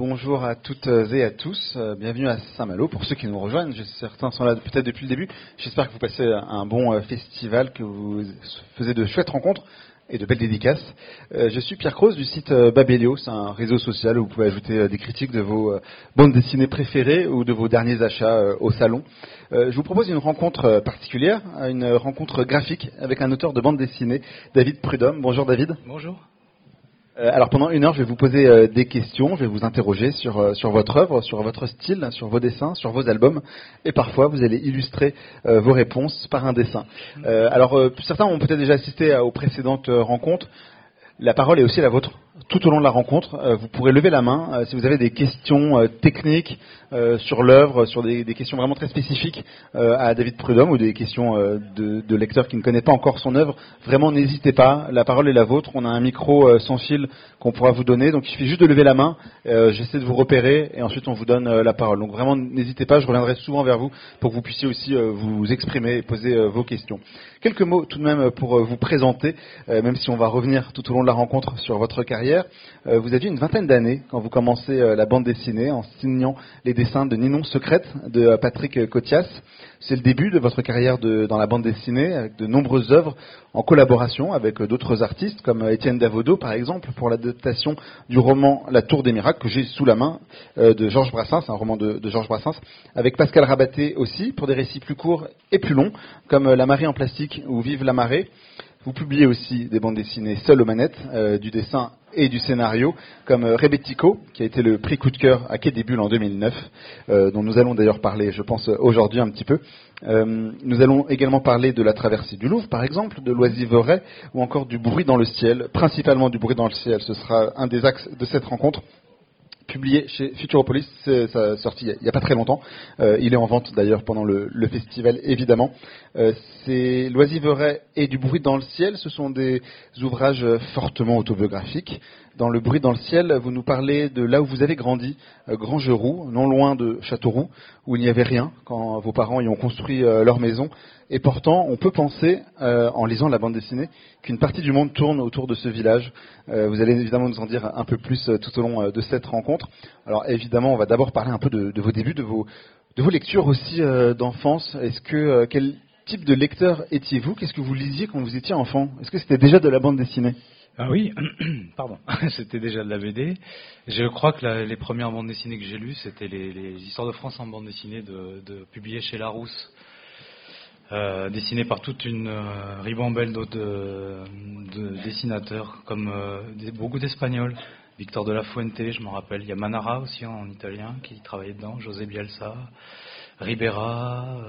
bonjour à toutes et à tous. Euh, bienvenue à Saint-Malo. Pour ceux qui nous rejoignent, certains sont là peut-être depuis le début. J'espère que vous passez un bon euh, festival, que vous faisiez de chouettes rencontres et de belles dédicaces. Euh, je suis Pierre Croze du site Babelio. C'est un réseau social où vous pouvez ajouter des critiques de vos bandes dessinées préférées ou de vos derniers achats au salon. Je vous propose une rencontre particulière, une rencontre graphique avec un auteur de bande dessinée, David Prudhomme. Bonjour David. Bonjour. Euh, alors pendant une heure, je vais vous poser euh, des questions, je vais vous interroger sur, euh, sur votre œuvre, sur votre style, sur vos dessins, sur vos albums, et parfois vous allez illustrer vos réponses par un dessin. alors certains ont peut-être déjà assisté aux précédentes rencontres. La parole est aussi la vôtre tout au long de la rencontre. Euh, vous pourrez lever la main euh, si vous avez des questions euh, techniques sur l'œuvre, sur des, questions vraiment très spécifiques à David Prudhomme ou des questions de, de, lecteurs qui ne connaissent pas encore son œuvre. Vraiment, n'hésitez pas. La parole est la vôtre. On a un micro sans fil qu'on pourra vous donner. Donc, il suffit juste de lever la main. J'essaie de vous repérer et ensuite on vous donne la parole. Donc, vraiment, n'hésitez pas. Je reviendrai souvent vers vous pour que vous puissiez aussi vous exprimer et poser vos questions. Quelques mots tout de même pour vous présenter, même si on va revenir tout au long de la rencontre sur votre carrière. Euh, vous aviez une vingtaine d'années quand vous commencez euh, la bande dessinée en signant les dessins de Ninon Secrète de euh, Patrick Cotias. C'est le début de votre carrière dans la bande dessinée avec de nombreuses œuvres en collaboration avec d'autres artistes comme Étienne Davodo par exemple pour l'adaptation du roman La Tour des Miracles que j'ai sous la main de Georges Brassens, un roman de, de Georges Brassens, avec Pascal Rabaté aussi pour des récits plus courts et plus longs comme La Marée en plastique ou Vive la marée. Vous publiez aussi des bandes dessinées seules aux manettes, euh, du dessin et du scénario, comme euh, Rebetico, qui a été le prix coup de cœur à Quai des Bulles en 2009, euh, dont nous allons d'ailleurs parler, je pense, aujourd'hui un petit peu. nous allons également parler de la traversée du Louvre, par exemple, de l'oisiveret, ou encore du bruit dans le ciel, principalement du bruit dans le ciel. Ce sera un des axes de cette rencontre publié chez Futuropolis, ça sorti il n'y a, pas très longtemps. Euh, il est en vente d'ailleurs pendant le, festival, évidemment. Euh, c'est L'oisiveret et du bruit dans le ciel, ce sont des ouvrages fortement autobiographiques. Dans Le bruit dans le ciel, vous nous parlez de là où vous avez grandi, euh, Grangeroux, non loin de Châteauroux, où il n'y avait rien quand vos parents y ont construit leur maison. Et pourtant, on peut penser, euh, en lisant la bande dessinée, qu'une partie du monde tourne autour de ce village. Euh, vous allez évidemment nous en dire un peu plus euh, tout au long de cette rencontre. Alors évidemment, on va d'abord parler un peu de, vos débuts, de vos, de vos lectures aussi d'enfance. Est-ce que quel type de lecteur étiez-vous? Qu'est-ce que vous lisiez quand vous étiez enfant? Est-ce que c'était déjà de la bande dessinée? Ah oui, pardon, c'était déjà de la BD. Je crois que les premières bandes dessinées que j'ai lues, c'était les, histoires de France en bande dessinée de, de publiées chez Larousse. Euh, dessiné par toute une euh, ribambelle d'autres de, dessinateurs, comme euh, beaucoup d'Espagnols. Victor de la Fuente, je m'en rappelle. Il y a Manara aussi en, italien qui travaillait dedans, José Bielsa, Ribera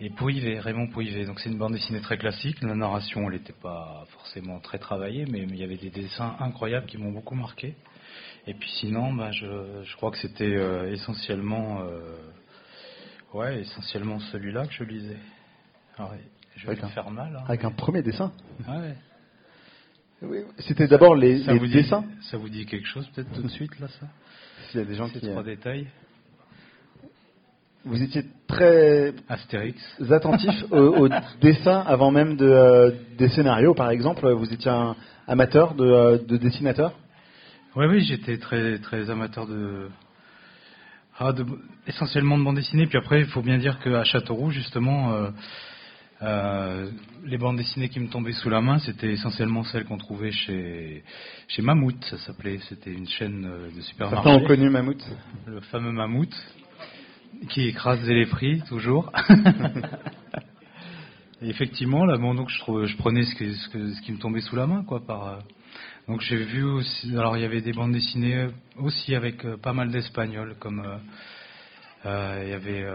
et Raymond Pouivet. Donc c'est une bande dessinée très classique. La narration, elle n'était pas forcément très travaillée, mais, il y avait des dessins incroyables qui m'ont beaucoup marqué. Et puis sinon, bah, je, crois que c'était essentiellement Ouais, essentiellement celui-là que je lisais. Ah je vais faire mal. Hein, avec un premier dessin ah ouais. C'était d'abord les, dessins Ça vous dit quelque chose peut-être tout de suite là ça? S'il y a des gens qui... Trois détails. Vous étiez très Astérix. attentif au, dessin avant même de, euh, des scénarios, par exemple. Vous étiez un amateur de, euh, de dessinateur? Oui, oui, j'étais très, très amateur de, ah, essentiellement de bande dessinée. Puis après, il faut bien dire qu'à Châteauroux, justement, euh, euh, les bandes dessinées qui me tombaient sous la main, c'était essentiellement celles qu'on trouvait chez, chez Mammouth, ça s'appelait. C'était une chaîne euh, de supermarchés. Certains ont connu Mammouth. Le fameux Mammouth, qui écrasait les prix, toujours. Et effectivement, là, bon, donc je, je prenais ce, ce, ce, qui me tombait sous la main, quoi, par donc j'ai vu aussi, alors il y avait des bandes dessinées aussi avec euh, pas mal d'espagnols, comme euh, euh, il y avait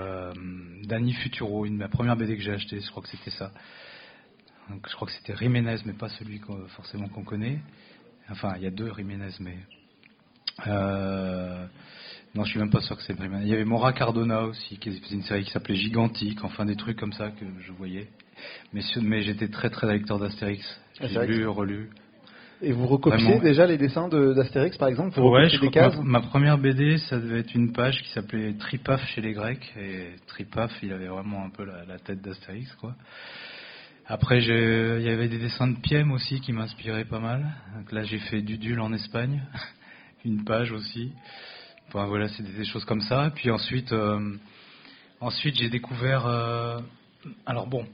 Danny Futuro, une, ma première BD que j'ai achetée, je crois que c'était ça. Donc, je crois que c'était Jiménez, mais pas celui forcément qu'on connaît. Enfin, il y a deux Jiménez, mais non, je suis même pas sûr que c'est Jiménez. Il y avait Mora Cardona aussi, qui faisait une série qui s'appelait Gigantique, enfin des trucs comme ça que je voyais. Mais, mais j'étais très très lecteur d'Astérix. J'ai lu, relu. Et vous recopiez déjà les dessins d'Astérix, par exemple vous Ouais, je des cases ma, première BD, ça devait être une page qui s'appelait Tripaf chez les Grecs. Et Tripaf, il avait vraiment un peu la, tête d'Astérix, quoi. Après, il y avait des dessins de Piem aussi qui m'inspiraient pas mal. Donc là, j'ai fait Dudul en Espagne, une page aussi. Enfin voilà, c'est des, choses comme ça. Puis ensuite, ensuite j'ai découvert. alors bon,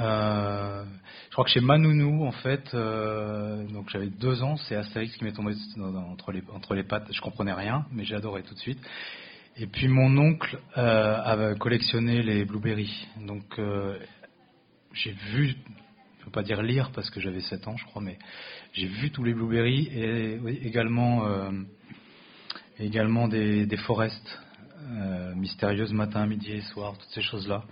euh, je crois que chez Manounou, en fait, euh, donc j'avais deux ans, c'est Astérix qui m'est tombé entre les, pattes. Je comprenais rien, mais j'ai adoré tout de suite. Et puis mon oncle euh, avait collectionné les blueberries. Donc euh, j'ai vu, je peux pas dire lire parce que j'avais 7 ans, je crois, mais j'ai vu tous les blueberries et également, également des, des forests mystérieuses matin, midi et soir, toutes ces choses-là.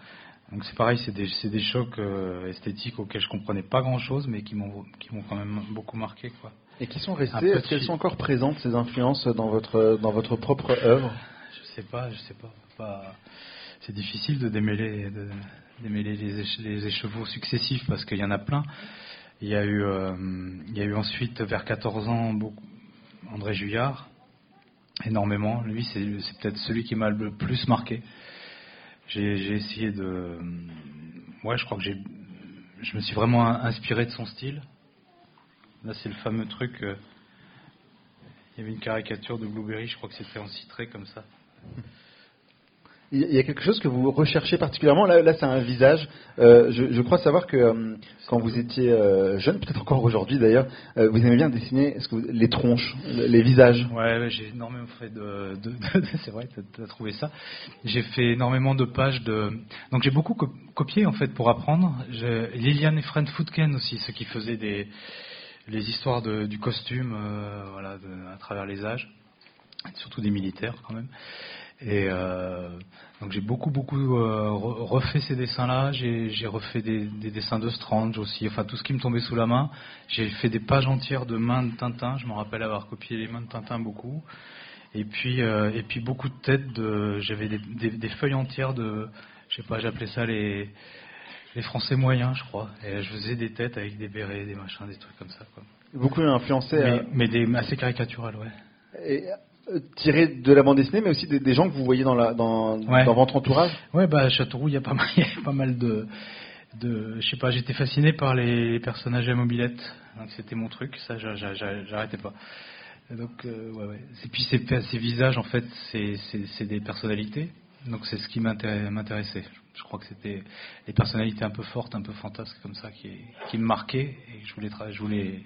Donc c'est pareil, c'est des, des, chocs euh, esthétiques auxquels je comprenais pas grand-chose, mais qui m'ont qui m'ont quand même beaucoup marqué, quoi. Et qui sont restées Est-ce qu'elles sont encore présentes ces influences dans votre dans votre propre œuvre? Je sais pas, je sais pas. pas... C'est difficile de démêler de démêler les, les écheveaux successifs parce qu'il y en a plein. Il y a eu euh, il y a eu ensuite vers 14 ans beaucoup, André Juillard énormément. Lui, c'est peut-être celui qui m'a le plus marqué. J'ai essayé de. Ouais, je crois que j'ai. Je me suis vraiment inspiré de son style. Là, c'est le fameux truc. Euh, il y avait une caricature de Blueberry, je crois que c'était en citré comme ça. Il y a quelque chose que vous recherchez particulièrement. Là, là c'est un visage. Euh, je, je, crois savoir que euh, quand vous étiez euh, jeune, peut-être encore aujourd'hui d'ailleurs, euh, vous aimez bien dessiner ce que vous, les tronches, les visages. Ouais, j'ai énormément fait de. de, c'est vrai, tu as, trouvé ça. J'ai fait énormément de pages de. Donc j'ai beaucoup copié en fait pour apprendre. Liliane et Fred Footken aussi, ceux qui faisaient des les histoires de, du costume, voilà, à travers les âges, surtout des militaires quand même. Et euh, donc j'ai beaucoup beaucoup euh, refait ces dessins-là. J'ai refait des, des, dessins de Strange aussi. Enfin tout ce qui me tombait sous la main. J'ai fait des pages entières de mains de Tintin. Je me rappelle avoir copié les mains de Tintin beaucoup. Et puis euh, et puis beaucoup de têtes de. J'avais des, des, des, feuilles entières de. Je sais pas. J'appelais ça les les Français moyens, je crois. Et je faisais des têtes avec des bérets, des machins, des trucs comme ça. Quoi. Beaucoup influencé. Mais, mais des assez caricaturales, ouais. Et tiré de la bande dessinée, mais aussi des, gens que vous voyez dans, la, dans, dans votre entourage Ouais, bah, à Châteauroux, il y a pas mal, il y a pas mal de, de. Je sais pas, j'étais fasciné par les personnages à mobilette. C'était mon truc, ça, j'arrêtais pas. Donc, euh, ouais, ouais. Et puis, ces, ces visages, en fait, c'est des personnalités. Donc, c'est ce qui m'intéressait. Je crois que c'était les personnalités un peu fortes, un peu fantasques comme ça, qui, qui me marquaient. Et je voulais, je voulais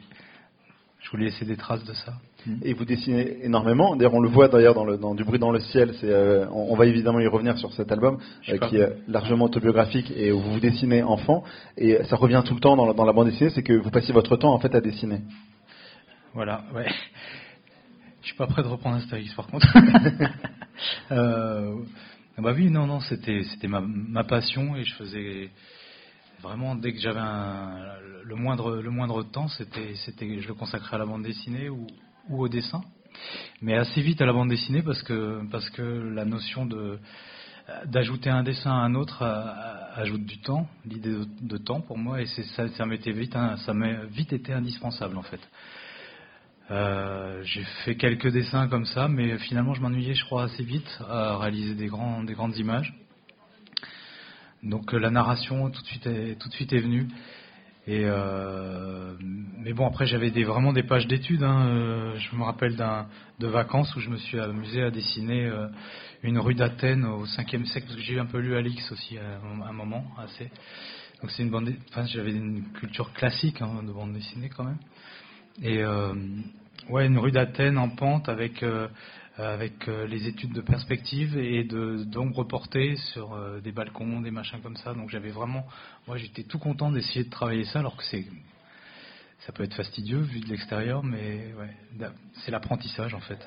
je voulais laisser des traces de ça. Et vous dessinez énormément. D'ailleurs, on le voit d'ailleurs dans, Du bruit dans le ciel. C'est, euh, on, va évidemment y revenir sur cet album euh, qui est largement autobiographique et où vous dessinez enfant. Et ça revient tout le temps dans la, dans la bande dessinée, c'est que vous passez votre temps en fait à dessiner. Voilà, ouais. Je suis pas prêt de reprendre Astérix par contre. euh, bah oui, non, non, c'était, c'était ma, ma passion et je faisais vraiment dès que j'avais le moindre le moindre temps, c'était c'était je le consacrais à la bande dessinée ou, ou au dessin. Mais assez vite à la bande dessinée parce que parce que la notion de d'ajouter un dessin à un autre ajoute du temps, l'idée de, temps pour moi et ça m'était vite ça m'a vite été indispensable en fait. Euh, j'ai fait quelques dessins comme ça, mais finalement je m'ennuyais, je crois, assez vite à réaliser des grands des grandes images. Donc euh, la narration tout de suite est, tout de suite est venue. Et euh, mais bon après j'avais vraiment des pages d'études. Hein. Euh, je me rappelle de vacances où je me suis amusé à dessiner une rue d'Athènes au 5e siècle parce que j'ai un peu lu Alix aussi à un moment assez. Donc c'est une bande, enfin j'avais une culture classique hein, de bande dessinée quand même. Et ouais une rue d'Athènes en pente avec euh, avec euh, les études de perspective et d'ombre portée sur euh, des balcons, des machins comme ça. Donc j'avais vraiment, moi j'étais tout content d'essayer de travailler ça, alors que c'est, ça peut être fastidieux vu de l'extérieur, mais ouais, c'est l'apprentissage en fait.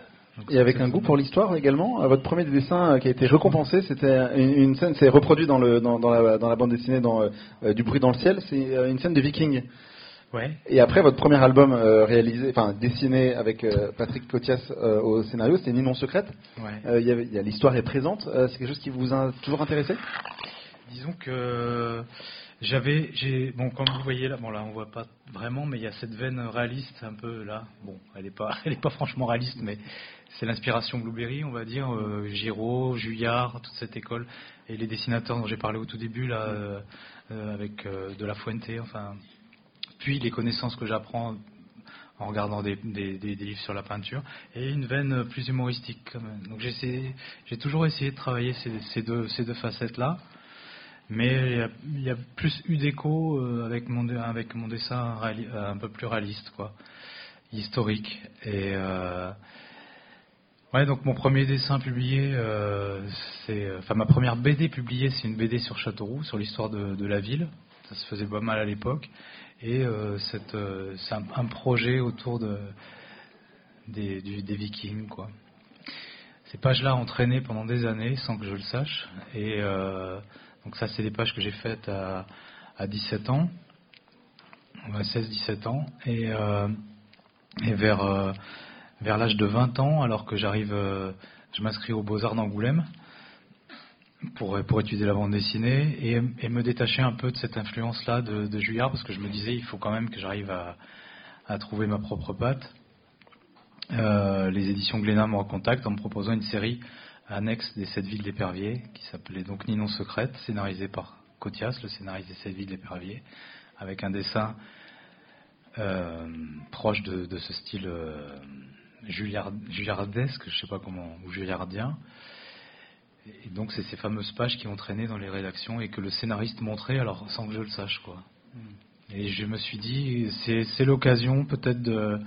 et avec un goût pour l'histoire également. Votre premier dessin qui a été récompensé, c'était une, scène, c'est reproduit dans, le, dans, la, dans, la, bande dessinée dans, Du bruit dans le ciel. C'est une scène de Viking. Et après, votre premier album euh, réalisé, enfin dessiné avec euh, Patrick Cotias euh, au scénario, c'était Ninon secrète. Ouais. Y, a l'histoire est présente. c'est quelque chose qui vous a toujours intéressé? Disons que j'avais, j'ai, bon, comme vous voyez là, bon là, on voit pas vraiment, mais il y a cette veine réaliste un peu là. Bon, elle est pas, elle est pas franchement réaliste, mais c'est l'inspiration Blueberry, on va dire, Giraud, Juillard, toute cette école, et les dessinateurs dont j'ai parlé au tout début là, avec De La Fuente, enfin puis les connaissances que j'apprends en regardant des, livres sur la peinture, et une veine plus humoristique quand même. Donc j'ai toujours essayé de travailler ces, deux, facettes-là, mais il y, a, plus eu d'écho euh, avec mon, dessin euh, un peu plus réaliste, quoi, historique. Et euh, ouais, donc mon premier dessin publié, c'est, enfin ma première BD publiée, c'est une BD sur Châteauroux, sur l'histoire de la ville. Ça se faisait pas mal à l'époque. Et euh, euh, c'est un, projet autour de, des, Vikings. Quoi. Ces pages-là ont traîné pendant des années sans que je le sache. Et euh, donc ça, c'est des pages que j'ai faites à, 17 ans, 16-17 ans. Et, vers, vers l'âge de 20 ans, alors que j'arrive, je m'inscris aux Beaux-Arts d'Angoulême pour, étudier la bande dessinée et, me détacher un peu de cette influence-là de, de, Juillard, parce que je me disais, il faut quand même que j'arrive à, trouver ma propre patte. Euh, les éditions Glénat me recontactent en me proposant une série annexe des sept villes d'épervier, qui s'appelait donc Ninon Secrète, scénarisée par Cotias, le scénariste des sept villes d'épervier, avec un dessin euh, proche de, ce style euh, julliardesque, je sais pas comment, ou julliardien. Et donc c'est ces fameuses pages qui ont traîné dans les rédactions et que le scénariste montrait alors sans que je le sache quoi. Hmm. Et je me suis dit c'est l'occasion peut-être de,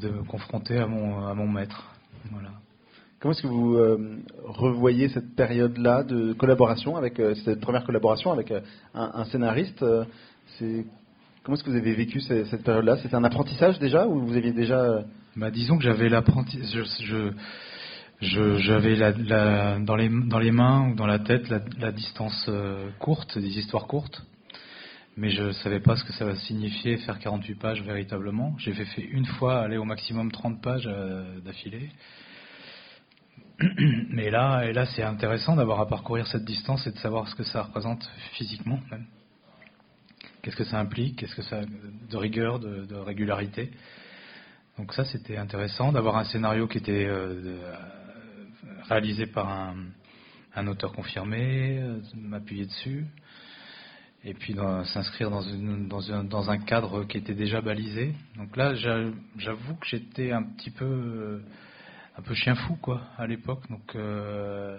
de me confronter à mon, à mon maître. Voilà. Comment est-ce que vous euh, revoyez cette période-là de collaboration avec euh, cette première collaboration avec euh, un, scénariste C'est comment est-ce que vous avez vécu cette, période-là? C'était un apprentissage déjà ou vous aviez déjà bah, disons que j'avais l'apprentissage. je, j'avais la, dans, les, dans les mains ou dans la tête la, distance euh, courte, des histoires courtes, mais je ne savais pas ce que ça va signifier faire 48 pages véritablement. J'ai fait, une fois aller au maximum 30 pages euh, d'affilée. Mais là, et là c'est intéressant d'avoir à parcourir cette distance et de savoir ce que ça représente physiquement même. Qu'est-ce que ça implique, qu'est-ce que ça de rigueur, de, de régularité? Donc ça, c'était intéressant d'avoir un scénario qui était euh, réalisé par un, auteur confirmé, euh, m'appuyer dessus, et puis s'inscrire dans, dans, un, cadre qui était déjà balisé. Donc là, j'avoue que j'étais un petit peu, euh, un peu chien fou quoi à l'époque. Donc euh,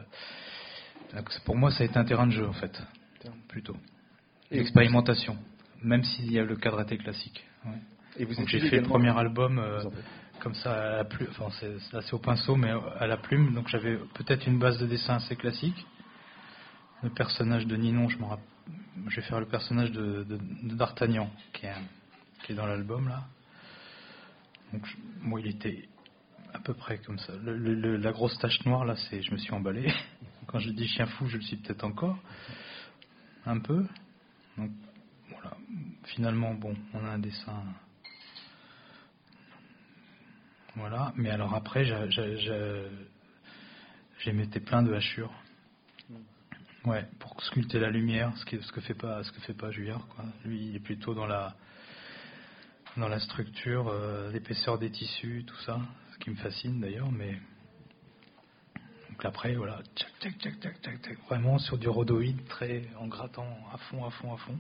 pour moi, ça a été un terrain de jeu en fait, plutôt. Et expérimentation, même si le cadre était classique. Et vous j'ai fait le premier album comme ça à la plume, enfin c'est assez au pinceau, mais à la plume. Donc j'avais peut-être une base de dessin assez classique. Le personnage de Ninon, je, je vais faire le personnage de, d'Artagnan, qui est, qui est dans l'album là. Donc moi, il était à peu près comme ça. la grosse tache noire là, c'est, je me suis emballé. Quand je dis chien fou, je le suis peut-être encore un peu. Donc voilà. Finalement, bon, on a un dessin voilà, mais alors après, j'ai mettais plein de hachures. Mm. Ouais, pour sculpter la lumière, ce, qui, ce que fait pas, ce que fait pas Juillard. Quoi. Lui, il est plutôt dans la, dans la structure, euh, l'épaisseur des tissus, tout ça, ce qui me fascine d'ailleurs. Mais donc après, voilà, tchac, tchac, tchac, vraiment sur du rhodoïde, très en grattant à fond, à fond, à fond.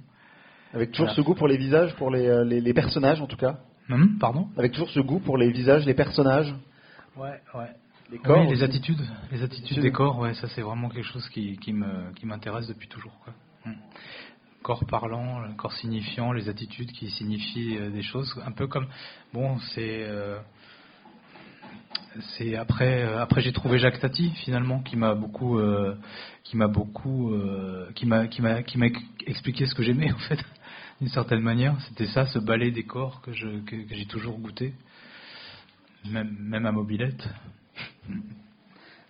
Avec toujours ce goût pour les visages, pour les, les personnages en tout cas. Hum, pardon Avec toujours ce goût pour les visages, les personnages. Ouais, ouais. Les corps. les attitudes, les attitudes des corps, ouais, ça c'est vraiment quelque chose qui, qui me qui m'intéresse depuis toujours. Quoi. Hum. Corps parlant, corps signifiant, les attitudes qui signifient euh, des choses, un peu comme bon, c'est euh, c'est après euh, après j'ai trouvé Jacques Tati finalement qui m'a beaucoup qui m'a beaucoup qui m'a qui m'a qui m'a expliqué ce que j'aimais en fait d'une certaine manière. C'était ça, ce ballet des corps que, j'ai toujours goûté, même, même à mobilette.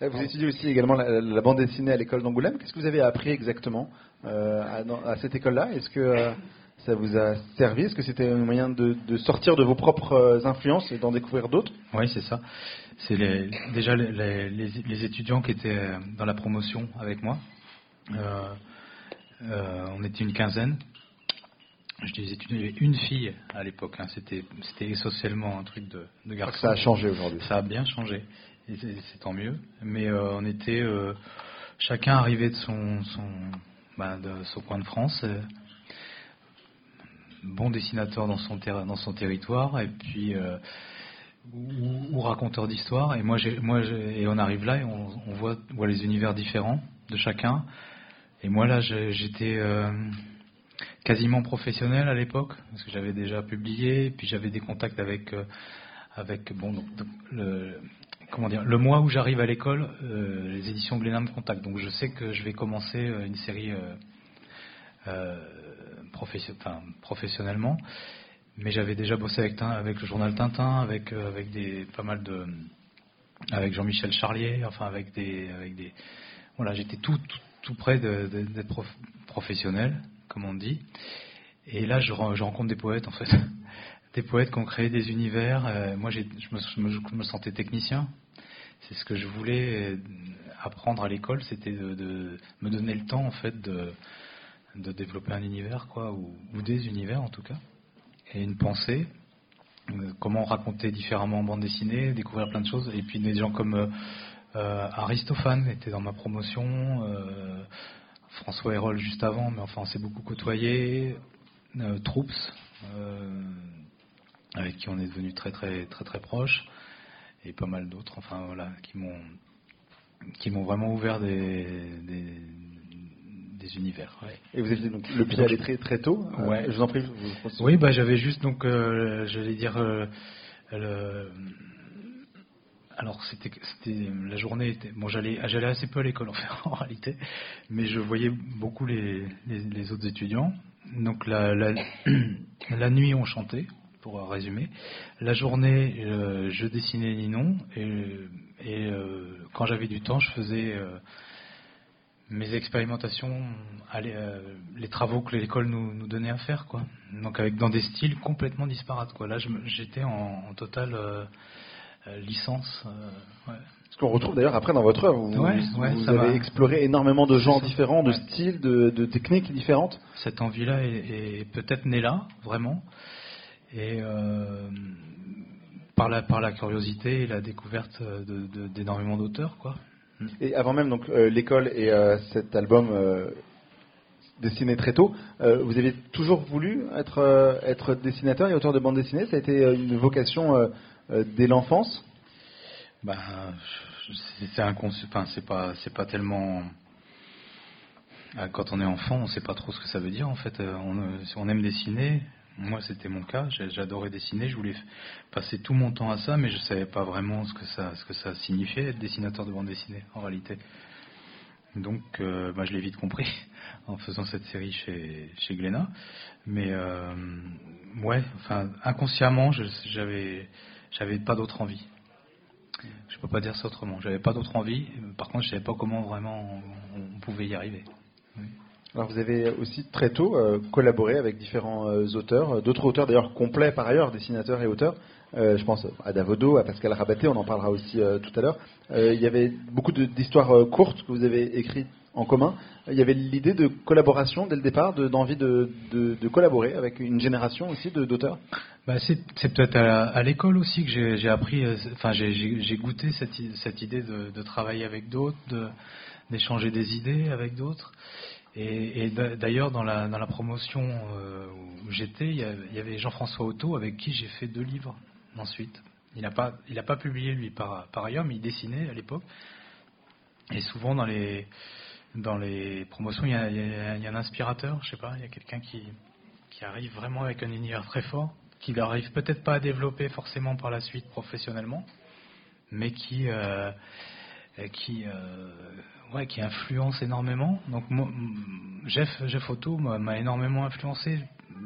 Vous étudiez aussi également la, bande dessinée à l'école d'Angoulême. Qu'est-ce que vous avez appris exactement euh, à, cette école-là? Est-ce que euh, ça vous a servi? Est-ce que c'était un moyen de, sortir de vos propres euh, influences et d'en découvrir d'autres? Oui, c'est ça. C'est déjà les, étudiants qui étaient dans la promotion avec moi. on était une quinzaine je disais, avait une fille à l'époque. Hein. C'était, c'était essentiellement un truc de, de garçon. Ça a changé aujourd'hui. Ça a bien changé. Et c'est, tant mieux. Mais euh, on était euh, chacun arrivé de son, son, bah, de son coin de France. bon dessinateur dans son, dans son territoire et puis ou, raconteur d'histoire. Et moi, moi et on arrive là et on, voit, voit, les univers différents de chacun. Et moi là, j'étais quasiment professionnel à l'époque parce que j'avais déjà publié, puis j'avais des contacts avec avec bon le comment dire, le mois où j'arrive à l'école, euh, les éditions Glénat me contactent. Donc je sais que je vais commencer euh, une série euh, professionnellement. Mais j'avais déjà bossé avec, avec, le journal Tintin, avec, avec des, pas mal de. avec Jean-Michel Charlier, enfin avec des. Avec des voilà, j'étais tout, tout, près d'être professionnel, comme on dit. Et là, je, rencontre des poètes, en fait des poètes qui ont créé des univers. moi, je me, sentais technicien c'est ce que je voulais apprendre à l'école, c'était de, me donner le temps en fait de, développer un univers, quoi, ou, des univers en tout cas, et une pensée. Euh, comment raconter différemment en bande dessinée, découvrir plein de choses. Et puis des gens comme euh, euh, Aristophane était dans ma promotion, François Hérol juste avant, mais enfin on s'est beaucoup côtoyé, Troops, avec qui on est devenu très très très très proches et pas mal d'autres, enfin voilà, qui m'ont qui m'ont vraiment ouvert des, des, univers. Et vous avez donc le pied allé très très tôt. Euh, ouais. je vous en prie. oui, bah j'avais juste donc, euh, j'allais dire. Euh, le, alors c'était la journée était bon j'allais j'allais assez peu à l'école en, fait, en réalité mais je voyais beaucoup les, autres étudiants donc la, nuit on chantait pour résumer. La journée, euh, je dessinais Ninon et, euh, quand j'avais du temps, je faisais euh, mes expérimentations, les travaux que l'école nous, donnait à faire, quoi. Donc avec dans des styles complètement disparates, quoi. Là, j'étais en, totale licence. Ce qu'on retrouve d'ailleurs après dans votre œuvre. Vous, avez exploré énormément de genres différents, de styles, de, de, techniques différentes. Cette envie-là est, est peut-être née là, vraiment et euh, par, la, par la curiosité et la découverte d'énormément de, d'auteurs. Quoi. Et avant même donc euh, l'école et euh, cet album dessiné très tôt, vous avez toujours voulu être, être dessinateur et auteur de bande dessinée Ça a été une vocation dès l'enfance bah, c'est enfin, c'est pas pas tellement quand on est enfant on sait pas trop ce que ça veut dire en fait on, on aime dessiner moi, c'était mon cas. J'adorais dessiner. Je voulais passer tout mon temps à ça, mais je ne savais pas vraiment ce que ça, ce que ça signifiait être dessinateur de bande dessinée, en réalité. Donc, euh, bah, je l'ai vite compris en faisant cette série chez, chez Glénat. Mais, euh, ouais, enfin, inconsciemment, j'avais, j'avais pas d'autre envie. Je peux pas dire ça autrement. J'avais pas d'autre envie. Par contre, je savais pas comment vraiment on, pouvait y arriver. Alors vous avez aussi très tôt euh, collaboré avec différents euh, auteurs, euh, d'autres auteurs d'ailleurs complets par ailleurs, dessinateurs et auteurs. je pense à Davodo, à Pascal Rabaté, on en parlera aussi tout à l'heure. il y avait beaucoup d'histoires courtes que vous avez écrites en commun. Il y avait l'idée de collaboration dès le départ, d'envie de, collaborer avec une génération aussi d'auteurs. Bah c'est peut-être à, l'école aussi que j'ai appris, enfin j'ai goûté cette, idée de, travailler avec d'autres, d'échanger des idées avec d'autres. Et, d'ailleurs, dans la, promotion euh, où j'étais, il y avait Jean-François Otto avec qui j'ai fait deux livres ensuite. Il n'a pas, publié lui par ailleurs, mais il dessinait à l'époque. Et souvent dans les, dans les promotions, il y, a, un inspirateur, je sais pas, il y a quelqu'un qui, arrive vraiment avec un univers très fort, qui n'arrive peut-être pas à développer forcément par la suite professionnellement, mais qui, euh, qui, euh, ouais, qui influence énormément. Donc Jeff, Jeff m'a énormément influencé.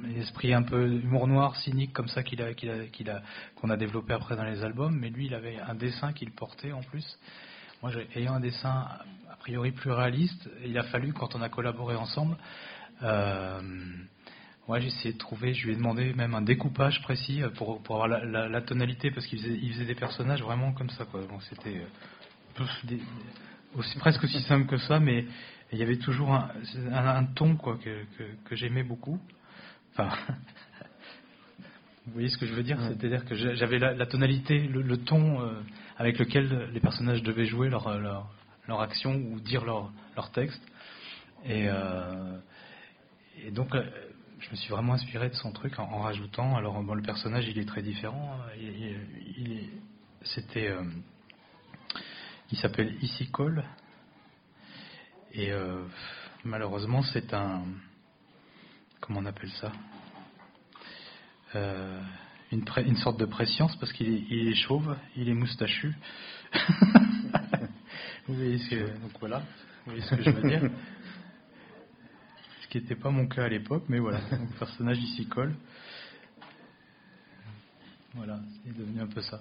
L'esprit un peu humour noir, cynique comme ça qu'il a, qu'on a développé après dans les albums. Mais lui, il avait un dessin qu'il portait en plus. Moi, ayant un dessin priori plus réaliste, il a fallu quand on a collaboré ensemble. Euh, Ouais, j'ai essayé de trouver, je lui ai demandé même un découpage précis pour, pour avoir la, la, tonalité, parce qu'il faisait, il faisait des personnages vraiment comme ça. Quoi. Bon, c'était euh, des, aussi, presque aussi simple que ça, mais il y avait toujours un, un, ton quoi, que, que, j'aimais beaucoup. Enfin, vous voyez ce que je veux dire? C'est-à-dire que j'avais la, tonalité, le, ton euh, avec lequel les personnages devaient jouer leur, leur, leur action ou dire leur, leur texte. Et, euh, et donc, euh, je me suis vraiment inspiré de son truc en, rajoutant. Alors, bon, le personnage, il est très différent. Il, c'était, euh, il s'appelle Issy Cole. Et malheureusement, c'est un, comment on appelle ça? Une, une, sorte de préscience parce qu'il est, il est chauve, il est moustachu. vous voyez ce que, donc voilà, vous voyez ce que je veux dire n'était pas mon cas à l'époque, mais voilà, le personnage ici colle. Voilà, c'est devenu un peu ça.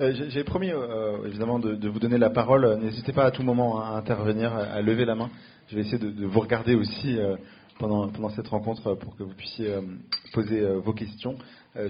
Euh, j'ai promis euh, évidemment de, vous donner la parole. N'hésitez pas à tout moment à intervenir, à lever la main. Je vais essayer de, vous regarder aussi euh, pendant, pendant, cette rencontre pour que vous puissiez poser vos questions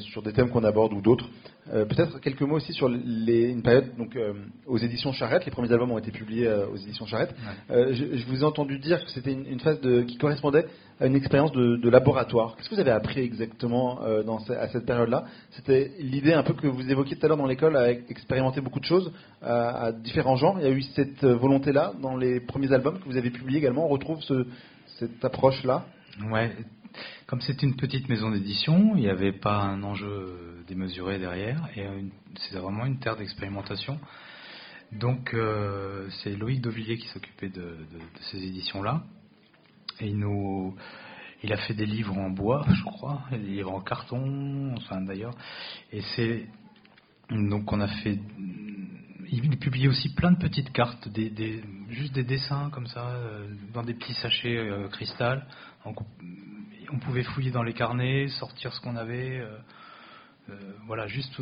sur des thèmes qu'on aborde ou d'autres. Euh, peut-être quelques mots aussi sur les, une période donc euh, aux éditions Charrette. Les premiers albums ont été publiés euh, aux éditions Charrette. Je, je, vous ai entendu dire que c'était une, une, phase de, qui correspondait à une expérience de, de laboratoire. Qu'est-ce que vous avez appris exactement dans, à cette période-là? C'était l'idée un peu que vous évoquiez tout à l'heure dans l'école à expérimenter beaucoup de choses à, à différents genres. Il y a eu cette volonté-là dans les premiers albums que vous avez publiés également. On retrouve ce, cette approche-là. Ouais, comme c'est une petite maison d'édition, il n'y avait pas un enjeu démesuré derrière, et c'est vraiment une terre d'expérimentation. Donc euh, c'est Loïc Dovillier qui s'occupait de, ces éditions-là, et il nous, il a fait des livres en bois, je crois, des livres en carton, enfin d'ailleurs, et c'est donc on a fait, il publiait aussi plein de petites cartes, des, juste des dessins comme ça, euh, dans des petits sachets euh, cristal on pouvait fouiller dans les carnets, sortir ce qu'on avait. Euh, voilà, juste,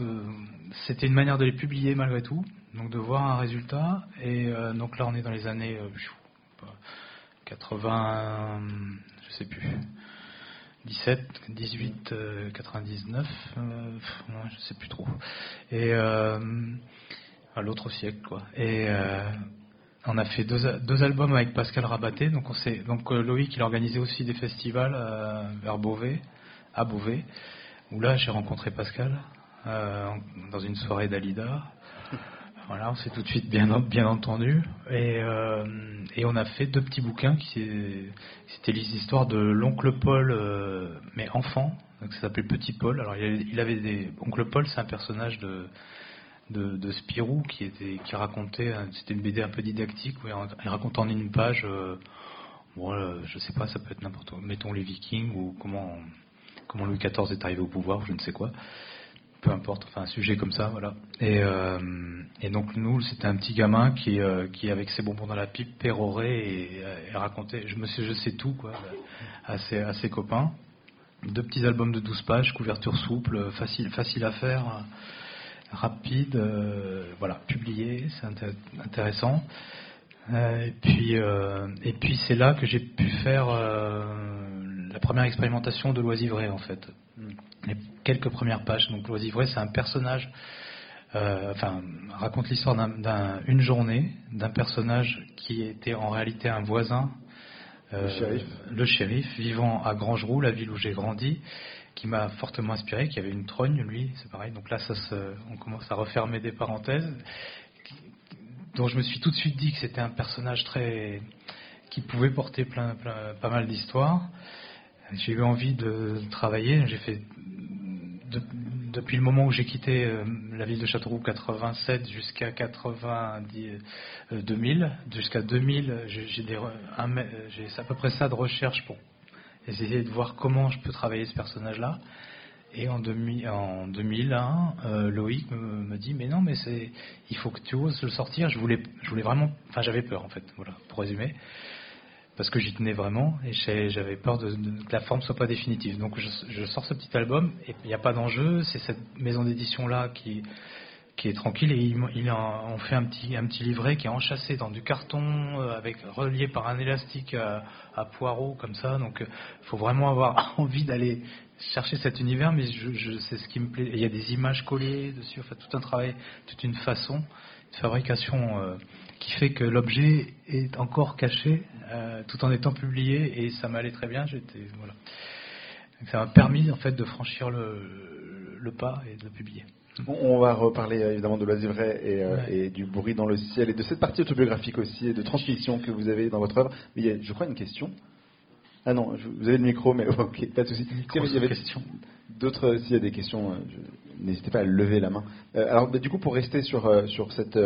c'était une manière de les publier malgré tout, donc de voir un résultat. Et donc là, on est dans les années 80, je sais plus, 17, 18, 99, je sais plus trop. Et à l'autre siècle, quoi. Et on a fait deux, albums avec Pascal Rabaté. Donc, on donc euh, Loïc, il organisait aussi des festivals euh, vers Beauvais, à Beauvais, où là, j'ai rencontré Pascal euh, dans une soirée d'Alida. Voilà, on s'est tout de suite bien, bien entendu. Et, on a fait deux petits bouquins. qui C'était les histoires de l'oncle Paul, mais enfant. Donc, ça s'appelait Petit Paul. Alors, il avait des. Oncle Paul, c'est un personnage de de, Spirou qui était qui racontait c'était une BD un peu didactique où il raconte en une page euh, bon, euh, je sais pas ça peut être n'importe quoi. Mettons les Vikings ou comment comment Louis XIV est arrivé au pouvoir je ne sais quoi. Peu importe enfin un sujet comme ça voilà. Et, euh, et donc nous c'était un petit gamin qui qui avec ses bonbons dans la pipe pérorait et, racontait je me sais je sais tout quoi à ses, à ses copains. Deux petits albums de 12 pages couverture souple facile facile à faire rapide, euh, voilà, publié, c'est intéressant. Euh, et puis, euh, et puis c'est là que j'ai pu faire la première expérimentation de l'oisivret en fait. Les quelques premières pages. Donc l'oisivret, c'est un personnage. enfin, raconte l'histoire d'une journée d'un personnage qui était en réalité un voisin, le shérif. le, shérif. vivant à Grangeroux, la ville où j'ai grandi, qui m'a fortement inspiré, qui avait une trogne, lui, c'est pareil. Donc là, on commence à refermer des parenthèses, dont je me suis tout de suite dit que c'était un personnage très qui pouvait porter plein, pas mal d'histoires. J'ai eu envie de travailler. J'ai fait depuis le moment où j'ai quitté euh, la ville de Châteauroux 87 jusqu'à 90 2000 euh, jusqu'à 2000 j'ai j'ai à peu près ça de recherche pour essayer de voir comment je peux travailler ce personnage-là. Et en, en 2001, euh, Loïc me, dit mais non mais c'est il faut que tu oses le sortir. Je voulais je voulais vraiment enfin j'avais peur en fait voilà pour résumer parce que j'y tenais vraiment et j'avais peur que la forme soit pas définitive. Donc je, je sors ce petit album et il n'y a pas d'enjeu. C'est cette maison d'édition là qui qui est tranquille et il, en, on fait un petit, un petit livret qui est enchâssé dans du carton euh, avec relié par un élastique à, à poireaux comme ça. Donc il euh, faut vraiment avoir envie d'aller chercher cet univers, mais c'est ce qui me plaît. il y a des images collées dessus, enfin tout un travail, toute une façon de fabrication euh, qui fait que l'objet est encore caché tout en étant publié et ça m'allait très bien. J'étais voilà. ça m'a permis en fait de franchir le pas et de le publier. On va reparler euh, évidemment de l'oisivret et, euh, et, du bruit dans le ciel et de cette partie autobiographique aussi et de transmission que vous avez dans votre œuvre. Mais il y a, je crois, une question. Ah non, vous avez le micro, mais ok, pas de souci. Il y avait d'autres, s'il y a des questions, n'hésitez pas à lever la main. alors, bah, du coup, pour rester sur sur cette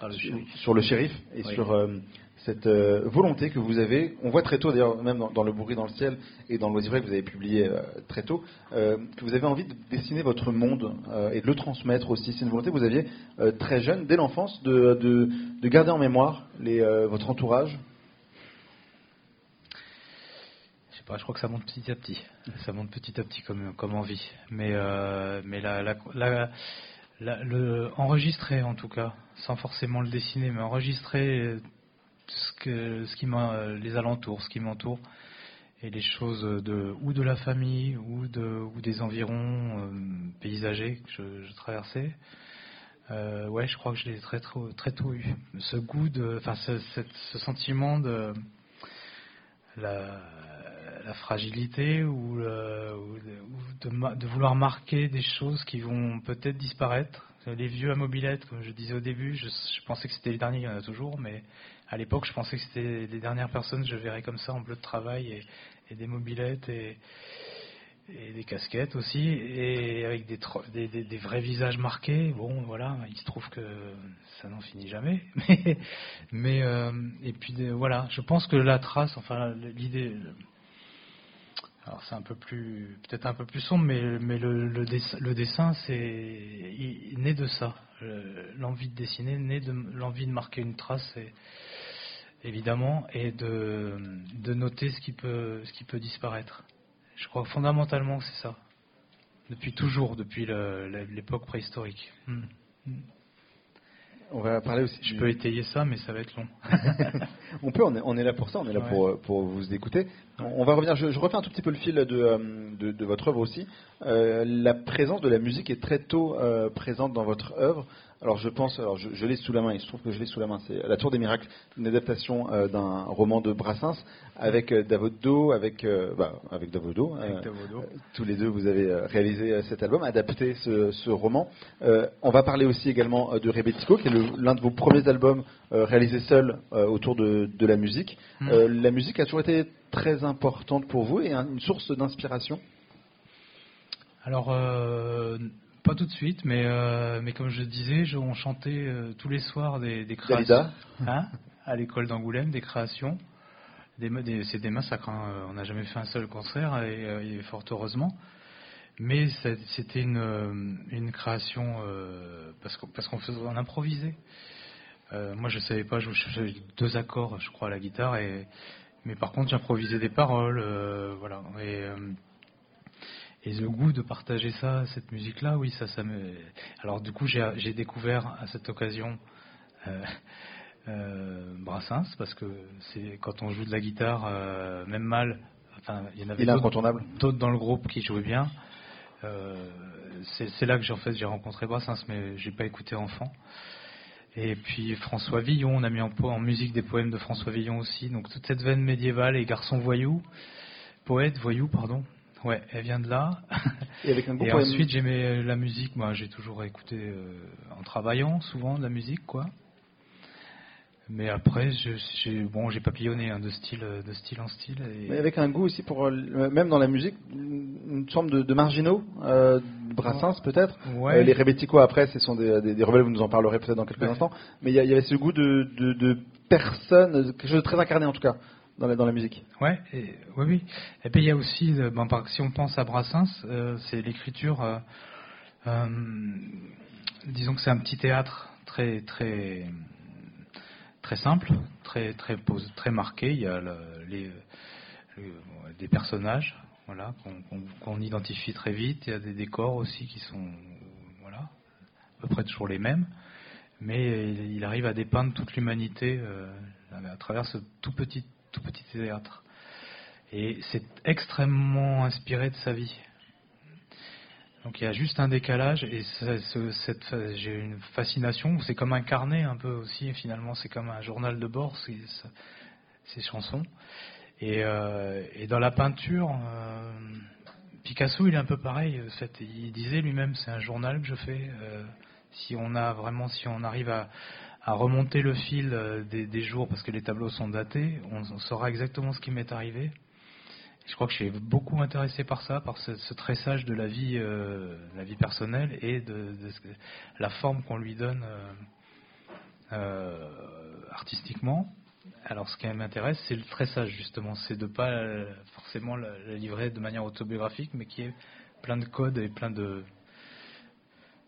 ah, sur, le shérif et sur cette euh, volonté que vous avez, on voit très tôt d'ailleurs, même dans, le bruit dans le ciel et dans l'oisivré que vous avez publié euh, très tôt, euh, que vous avez envie de dessiner votre monde et de le transmettre aussi. C'est une volonté que vous aviez très jeune, dès l'enfance, de, de, garder en mémoire votre entourage. Je sais pas, je crois que ça monte petit à petit. Ça monte petit à petit comme, envie. Mais, le enregistrer en tout cas, sans forcément le dessiner, mais enregistrer ce, que, ce qui euh, les alentours, ce qui m'entoure, et les choses de, ou de la famille ou, de, ou des environs euh, paysagers que je, traversais. Euh, ouais, je crois que je l'ai très, très, très tôt eu. Ce goût enfin, ce, ce, sentiment de la, fragilité ou, de, de, vouloir marquer des choses qui vont peut-être disparaître. Les vieux à mobilette, comme je disais au début, je, je pensais que c'était les derniers, il y en a toujours, mais à l'époque, je pensais que c'était les dernières personnes que je verrais comme ça en bleu de travail et, des mobilettes et, des casquettes aussi, et avec des, des, vrais visages marqués. Bon, voilà, il se trouve que ça n'en finit jamais. Mais, euh, et puis voilà, je pense que la trace, enfin l'idée. Alors c'est un peu plus, peut-être un peu plus sombre, mais, le, le, dessin, le dessin, c'est né de ça. L'envie de dessiner, né de l'envie de marquer une trace. Et, évidemment, et de, de noter ce qui, peut, ce qui peut disparaître. Je crois fondamentalement que c'est ça. Depuis toujours, depuis l'époque préhistorique. Hmm. On va parler aussi. Je peux étayer ça, mais ça va être long. on peut, on est, là pour ça, on est là pour, pour vous écouter. On va revenir, je, refais un tout petit peu le fil de, euh, de, votre œuvre aussi. Euh, la présence de la musique est très tôt euh, présente dans votre œuvre. Alors je pense, alors je, l'ai sous la main, il se trouve que je l'ai sous la main, c'est La Tour des Miracles, une adaptation euh, d'un roman de Brassens avec euh, Davodo, avec, euh, bah, avec Davodo. tous les deux, vous avez réalisé cet album, adapté ce, roman. on va parler aussi également de Rebetiko, qui est l'un de vos premiers albums réalisés seul autour de, de, la musique. Hmm. la musique a toujours été très importante pour vous et une source d'inspiration? Alors, pas tout de suite, mais, euh, mais comme je disais, on chantait euh, tous les soirs des, des créations. Hein, à l'école d'Angoulême, des créations. Des, c'est des massacres. Hein. On n'a jamais fait un seul concert, et, euh, fort heureusement. Mais c'était une, une création parce qu'on parce qu'on faisait, on improvisait. moi, je savais pas, je jouais deux accords, je crois, à la guitare, et mais par contre, j'improvisais des paroles, voilà. Et et le goût de partager ça, cette musique-là, oui, ça, ça me. Alors du coup, j'ai découvert à cette occasion euh, euh, Brassens parce que c'est quand on joue de la guitare, euh, même mal. Enfin, il y en avait d'autres dans le groupe qui jouaient bien. c'est là que j'ai en fait j'ai rencontré Brassens, mais j'ai pas écouté enfant. Et puis François Villon, on a mis en, en musique des poèmes de François Villon aussi. Donc toute cette veine médiévale et garçon voyou, poète voyou, pardon. Ouais, elle vient de là. Et, avec un ensuite, j'aimais la musique. Moi, j'ai toujours écouté euh, en travaillant, souvent de la musique, quoi. Mais après, j'ai bon, j'ai papillonné hein, de style, de style en style. Mais avec un goût aussi pour, euh, même dans la musique, une forme de, marginaux, euh, Brassens peut-être. Ouais. les Rebetiko après, ce sont des, des, rebelles, vous nous en parlerez peut-être dans quelques instants. Mais il y, y, avait ce goût de, de, de personne, quelque chose de très incarné en tout cas dans la, musique. Ouais, oui, oui. Et puis il y a aussi, euh, ben, si on pense à Brassens, euh, c'est l'écriture. Euh, disons que c'est un petit théâtre très très très simple, très très très marqué. Il y a le, les, des personnages, voilà, qu'on identifie très vite. Il y a des décors aussi qui sont voilà à peu près toujours les mêmes, mais il arrive à dépeindre toute l'humanité à travers ce tout petit tout petit théâtre. Et c'est extrêmement inspiré de sa vie. Donc il y a juste un décalage et j'ai une fascination. C'est comme un carnet un peu aussi. Finalement, c'est comme un journal de bord ces chansons. Et, euh, et, dans la peinture, euh, Picasso, il est un peu pareil. Il disait lui-même, c'est un journal que je fais. Euh, si on a vraiment, si on arrive à, à remonter le fil euh, des, jours parce que les tableaux sont datés, on, saura exactement ce qui m'est arrivé. je crois que je suis beaucoup intéressé par ça, par ce, tressage de la vie, euh, la vie personnelle et de, la forme qu'on lui donne euh, artistiquement. Alors, ce qui m'intéresse, c'est le tressage justement, c'est de pas forcément la, livrer de manière autobiographique, mais qui est plein de codes et plein de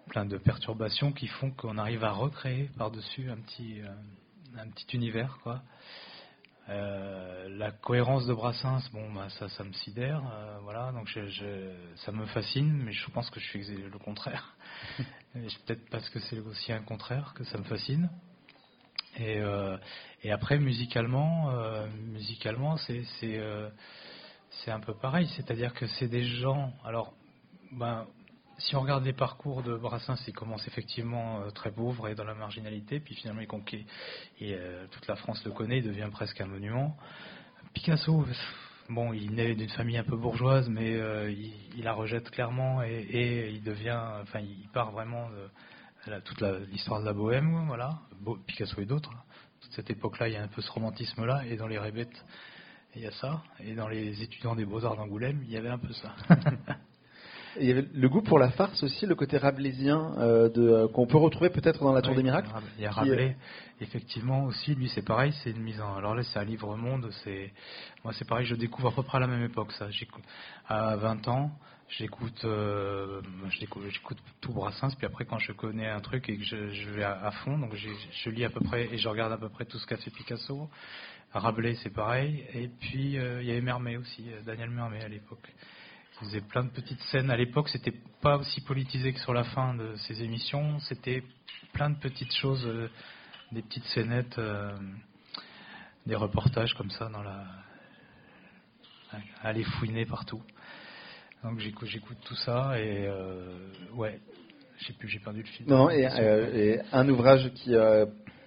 plein de perturbations qui font qu'on arrive à recréer par-dessus un petit un petit univers, quoi. Euh, la cohérence de Brassens, bon, bah, ça, ça me sidère, euh, voilà, donc je, ça me fascine, mais je pense que je suis le contraire. Peut-être parce que c'est aussi un contraire que ça me fascine. Et, euh, et après, musicalement, musicalement, c'est c'est un peu pareil, c'est-à-dire que c'est des gens. Alors, ben, si on regarde les parcours de Brassens, il commence effectivement euh, très pauvre et dans la marginalité, puis finalement il conquiert, et euh, toute la France le connaît, il devient presque un monument. Picasso, bon, il naît d'une famille un peu bourgeoise, mais euh, il, la rejette clairement et, il devient, enfin, il part vraiment de, toute l'histoire de la bohème, voilà. Picasso et d'autres. Hein. Toute cette époque-là, il y a un peu ce romantisme-là, et dans les rébêtes, il y a ça, et dans les étudiants des beaux-arts d'Angoulême, il y avait un peu ça. il y avait le goût pour la farce aussi, le côté rabelaisien euh, euh, qu'on peut retrouver peut-être dans la Tour des Miracles. Il y a Rabelais, effectivement aussi, lui c'est pareil, c'est une mise en. Alors là c'est un livre monde, c'est moi c'est pareil, je découvre à peu près à la même époque ça. À 20 ans, j'écoute, euh, j'écoute tout Brassens, puis après quand je connais un truc et que je, vais à, fond, donc je lis à peu près et je regarde à peu près tout ce qu'a fait Picasso. Rabelais c'est pareil, et puis il y avait Mermet aussi, Daniel Mermet à l'époque faisait plein de petites scènes. À l'époque, c'était pas aussi politisé que sur la fin de ces émissions. C'était plein de petites choses, euh, des petites scénettes, euh, des reportages comme ça dans la. aller fouiner partout. Donc j'écoute tout ça et euh, ouais, j'ai perdu le fil. Non, et un ouvrage qui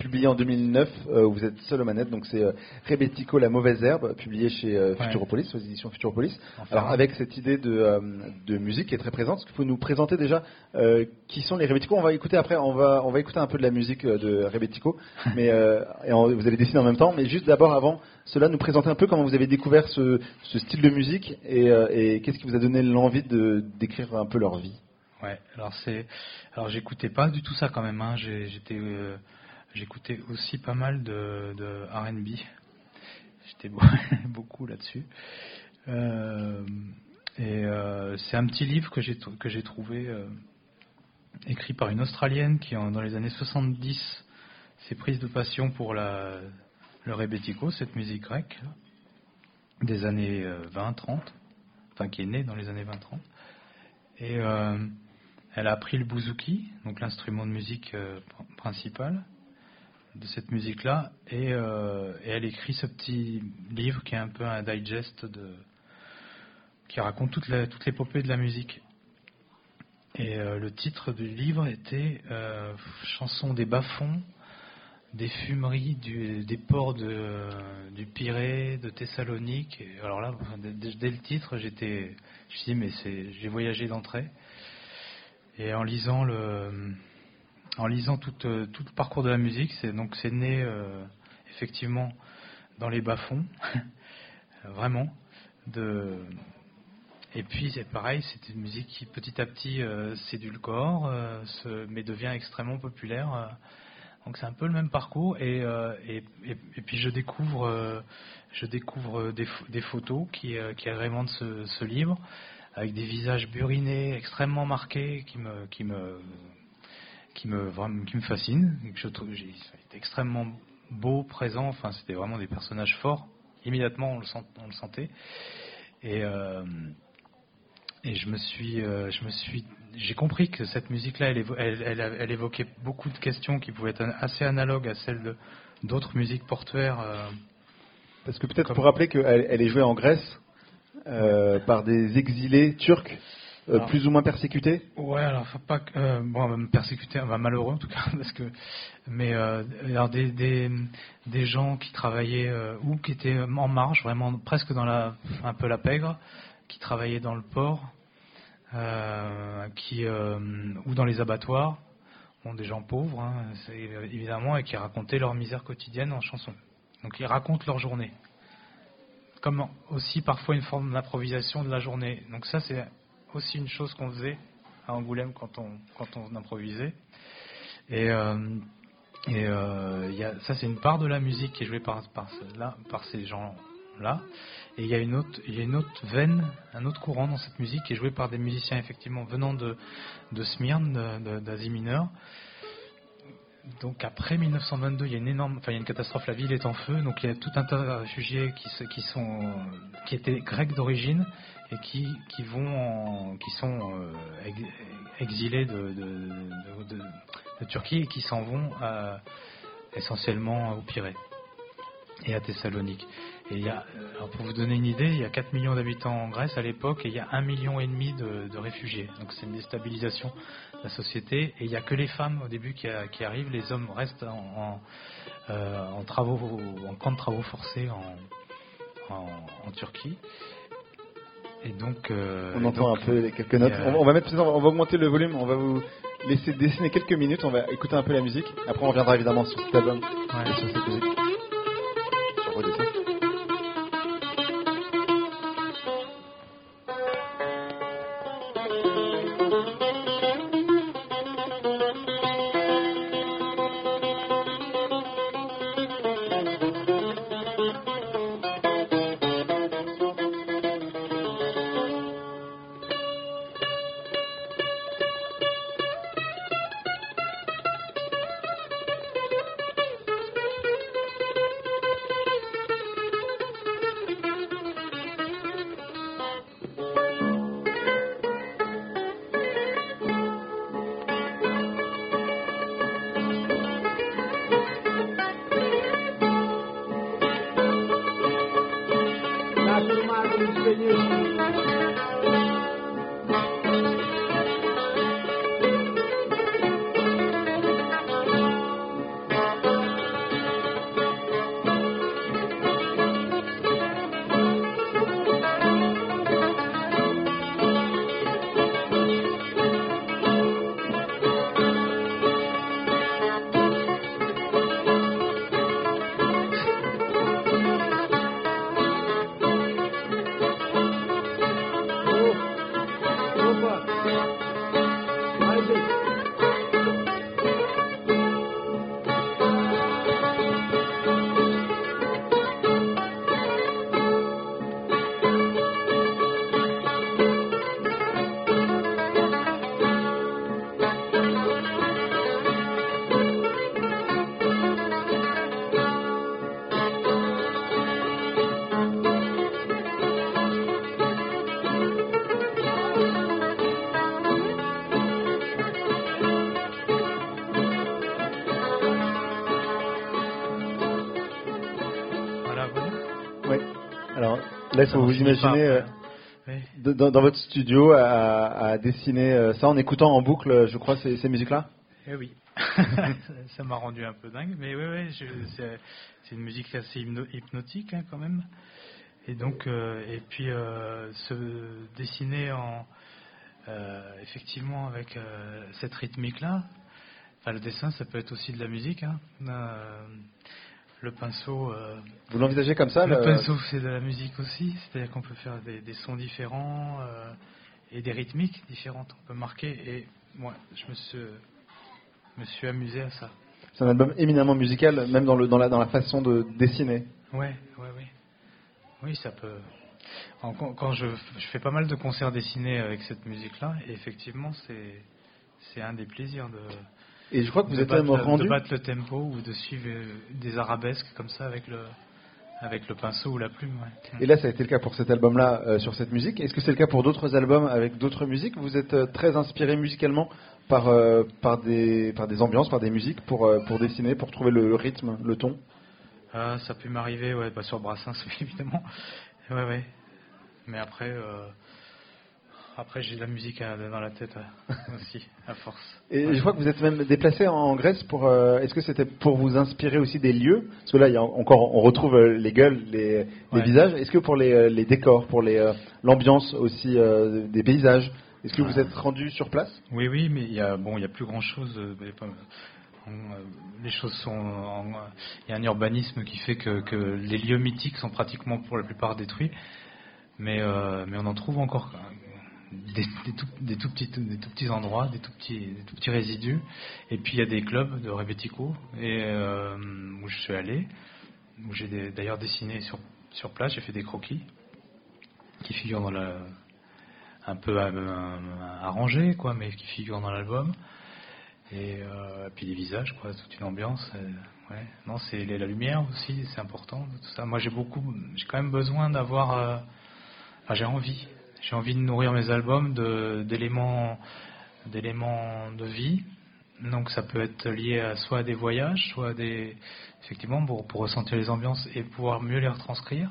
publié en 2009, euh, vous êtes seul aux manettes. Donc c'est euh, Rebetico, la mauvaise herbe, publié chez euh, Futuropolis, aux éditions Futuropolis. Alors avec cette idée de, de, musique qui est très présente, est-ce qu'il faut nous présenter déjà qui sont les Rebetico On va écouter après, on va, on va écouter un peu de la musique de Rebetico, mais et vous allez dessiner en même temps. Mais juste d'abord, avant cela, nous présenter un peu comment vous avez découvert ce, ce style de musique et, et qu'est-ce qui vous a donné l'envie de d'écrire un peu leur vie? Ouais, alors c'est, alors j'écoutais pas du tout ça quand même. Hein. J'étais J'écoutais aussi pas mal de, RB. J'étais beaucoup là-dessus. Euh, et euh, c'est un petit livre que j'ai que j'ai trouvé euh, écrit par une Australienne qui, dans les années 70, s'est prise de passion pour la, le rebetiko, cette musique grecque des années 20-30, enfin qui est née dans les années 20-30. Et elle a appris le bouzouki, donc l'instrument de musique principal, de cette musique-là, euh, et, elle écrit ce petit livre qui est un peu un digest qui raconte toute l'épopée de la musique. Et euh, le titre du livre était euh, Chanson des bas-fonds, des fumeries des ports de, du Pirée, de Thessalonique. Alors là, dès, le titre, j'étais, je mais j'ai voyagé d'entrée. Et en lisant le, en lisant euh, tout, le parcours de la musique. C'est donc c'est né euh, effectivement dans les bas-fonds, vraiment. Et puis c'est pareil, c'est une musique qui petit à petit euh, le corps, mais devient extrêmement populaire. donc c'est un peu le même parcours. Et, et, puis je découvre, je découvre des, photos qui, qui agrémentent ce, ce livre, avec des visages burinés extrêmement marqués, qui me, qui me qui me, qui me fascine, que je trouve extrêmement beau, présent, enfin c'était vraiment des personnages forts. Immédiatement on le, sent, on le sentait. Et, euh, et je me suis, euh, je me suis, j'ai compris que cette musique-là, elle, elle, elle, évoquait beaucoup de questions qui pouvaient être assez analogues à celles d'autres musiques portuaires. Euh, Parce que peut-être pour rappeler qu'elle elle est jouée en Grèce par des exilés turcs euh, plus ou moins persécuté Ouais, alors faut pas euh, bon, persécuté, malheureux en tout cas, parce que mais euh, alors des, des, des gens qui travaillaient ou qui étaient en marge, vraiment presque dans la un peu la pègre, qui travaillaient dans le port, qui ou dans les abattoirs, bon, des gens pauvres, hein, évidemment, et qui racontaient leur misère quotidienne en chanson. Donc ils racontent leur journée comme aussi parfois une forme d'improvisation de la journée. Donc ça, c'est aussi une chose qu'on faisait à Angoulême quand on, quand on improvisait. Et, euh, et euh, ça, c'est une part de la musique qui est jouée par, par, là, par ces gens-là. Et il y a une autre, y a une autre veine, un autre courant dans cette musique qui est joué par des musiciens effectivement venant de, de Smyrne, d'Asie mineure. Donc après 1922, il y a une énorme, enfin il y a une catastrophe, la ville est en feu, donc il y a tout un tas de réfugiés qui, sont, qui étaient grecs d'origine et qui, vont, qui sont euh, exilés de, Turquie et qui s'en vont euh, essentiellement au Pirée et à Thessalonique. Et il y a, pour vous donner une idée, il y a 4 millions d'habitants en Grèce à l'époque et il y a 1,5 million et demi de, réfugiés. Donc c'est une déstabilisation la société. Et il n'y a que les femmes au début qui, qui arrivent. Les hommes restent en, en, travaux, en camp de travaux forcés en, en Turquie. Et donc, euh, on entend un peu quelques notes. On, va mettre, on va augmenter le volume. On va vous laisser dessiner quelques minutes. On va écouter un peu la musique. Après, on reviendra évidemment sur cet album et sur cette musique. Martin's venue. Vous imaginez euh, dans, votre studio à, dessiner euh, ça en écoutant en boucle, je crois, ces, musiques-là? Eh oui, ça m'a rendu un peu dingue, mais oui, oui c'est une musique assez hypnotique hein, quand même. Et donc, euh, et puis se dessiner en effectivement avec cette rythmique-là. Enfin, le dessin, ça peut être aussi de la musique. Hein le pinceau. Euh, Vous l'envisagez comme ça Le, pinceau, c'est de la musique aussi, c'est-à-dire qu'on peut faire des, sons différents euh, et des rythmiques différentes. On peut marquer, et moi, je me suis, me suis amusé à ça. C'est un album éminemment musical, même dans, le, dans, la, dans la façon de dessiner. Ouais, ouais, oui. Oui, ça peut. Quand je, je fais pas mal de concerts dessinés avec cette musique-là, et effectivement, c'est un des plaisirs de et je crois que vous êtes même rendu. De battre le tempo ou de suivre euh, des arabesques comme ça avec le, avec le pinceau ou la plume. Et là, ça a été le cas pour cet album-là, euh, sur cette musique. Est-ce que c'est le cas pour d'autres albums avec d'autres musiques? Vous êtes euh, très inspiré musicalement par, par, des, par des ambiances, par des musiques pour, pour dessiner, pour trouver le, rythme, le ton? Ah, Ça peut m'arriver, ouais, pas sur Brassens, évidemment. Ouais, ouais. Mais après, après, j'ai de la musique dans la tête aussi, à force. Et je crois que vous êtes même déplacé en Grèce pour. Euh, est-ce que c'était pour vous inspirer aussi des lieux? Parce que là, il y a encore, on retrouve euh, les gueules, les, visages. Est-ce que pour les, euh, les décors, pour l'ambiance aussi des paysages, est-ce que vous êtes rendu sur place? Oui, oui, mais il y a bon, il y a plus grand chose. les choses sont. il y a un urbanisme qui fait que, que, les lieux mythiques sont pratiquement pour la plupart détruits, mais, mais on en trouve encore des, tout, petits, endroits, des tout petits, résidus. Et puis il y a des clubs de Rebetico et, euh, où je suis allé, où j'ai d'ailleurs dessiné sur, place, j'ai fait des croquis qui figurent dans la. un peu euh, arrangés, quoi, mais qui figurent dans l'album. Et, euh, puis des visages, quoi, toute une ambiance. Non, c'est la lumière aussi, c'est important. Moi, j'ai beaucoup, j'ai quand même besoin d'avoir. enfin, j'ai envie j'ai envie de nourrir mes albums d'éléments d'éléments de vie. Donc ça peut être lié à soit à des voyages, soit à des effectivement pour, ressentir les ambiances et pouvoir mieux les retranscrire,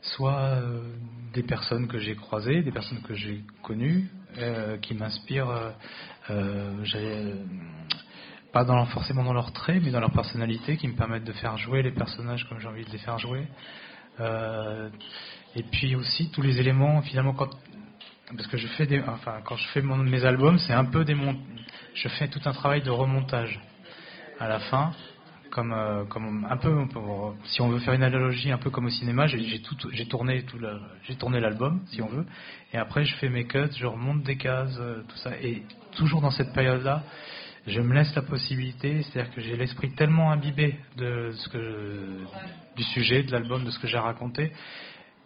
soit euh, des personnes que j'ai croisées, des personnes que j'ai connues, euh, qui m'inspirent, euh, pas dans, forcément dans leurs traits, mais dans leur personnalité, qui me permettent de faire jouer les personnages comme j'ai envie de les faire jouer. Et puis aussi tous les éléments, finalement, quand, parce que je fais des, enfin, quand je fais mes albums, c'est un peu des je fais tout un travail de remontage à la fin, comme, euh, comme un peu, si on veut faire une analogie, un peu comme au cinéma, j'ai tout, j'ai tourné tout j'ai tourné l'album, si on veut, et après je fais mes cuts, je remonte des cases, euh, tout ça, et toujours dans cette période-là, je me laisse la possibilité, c'est-à-dire que j'ai l'esprit tellement imbibé de ce que, du sujet, de l'album, de ce que j'ai raconté,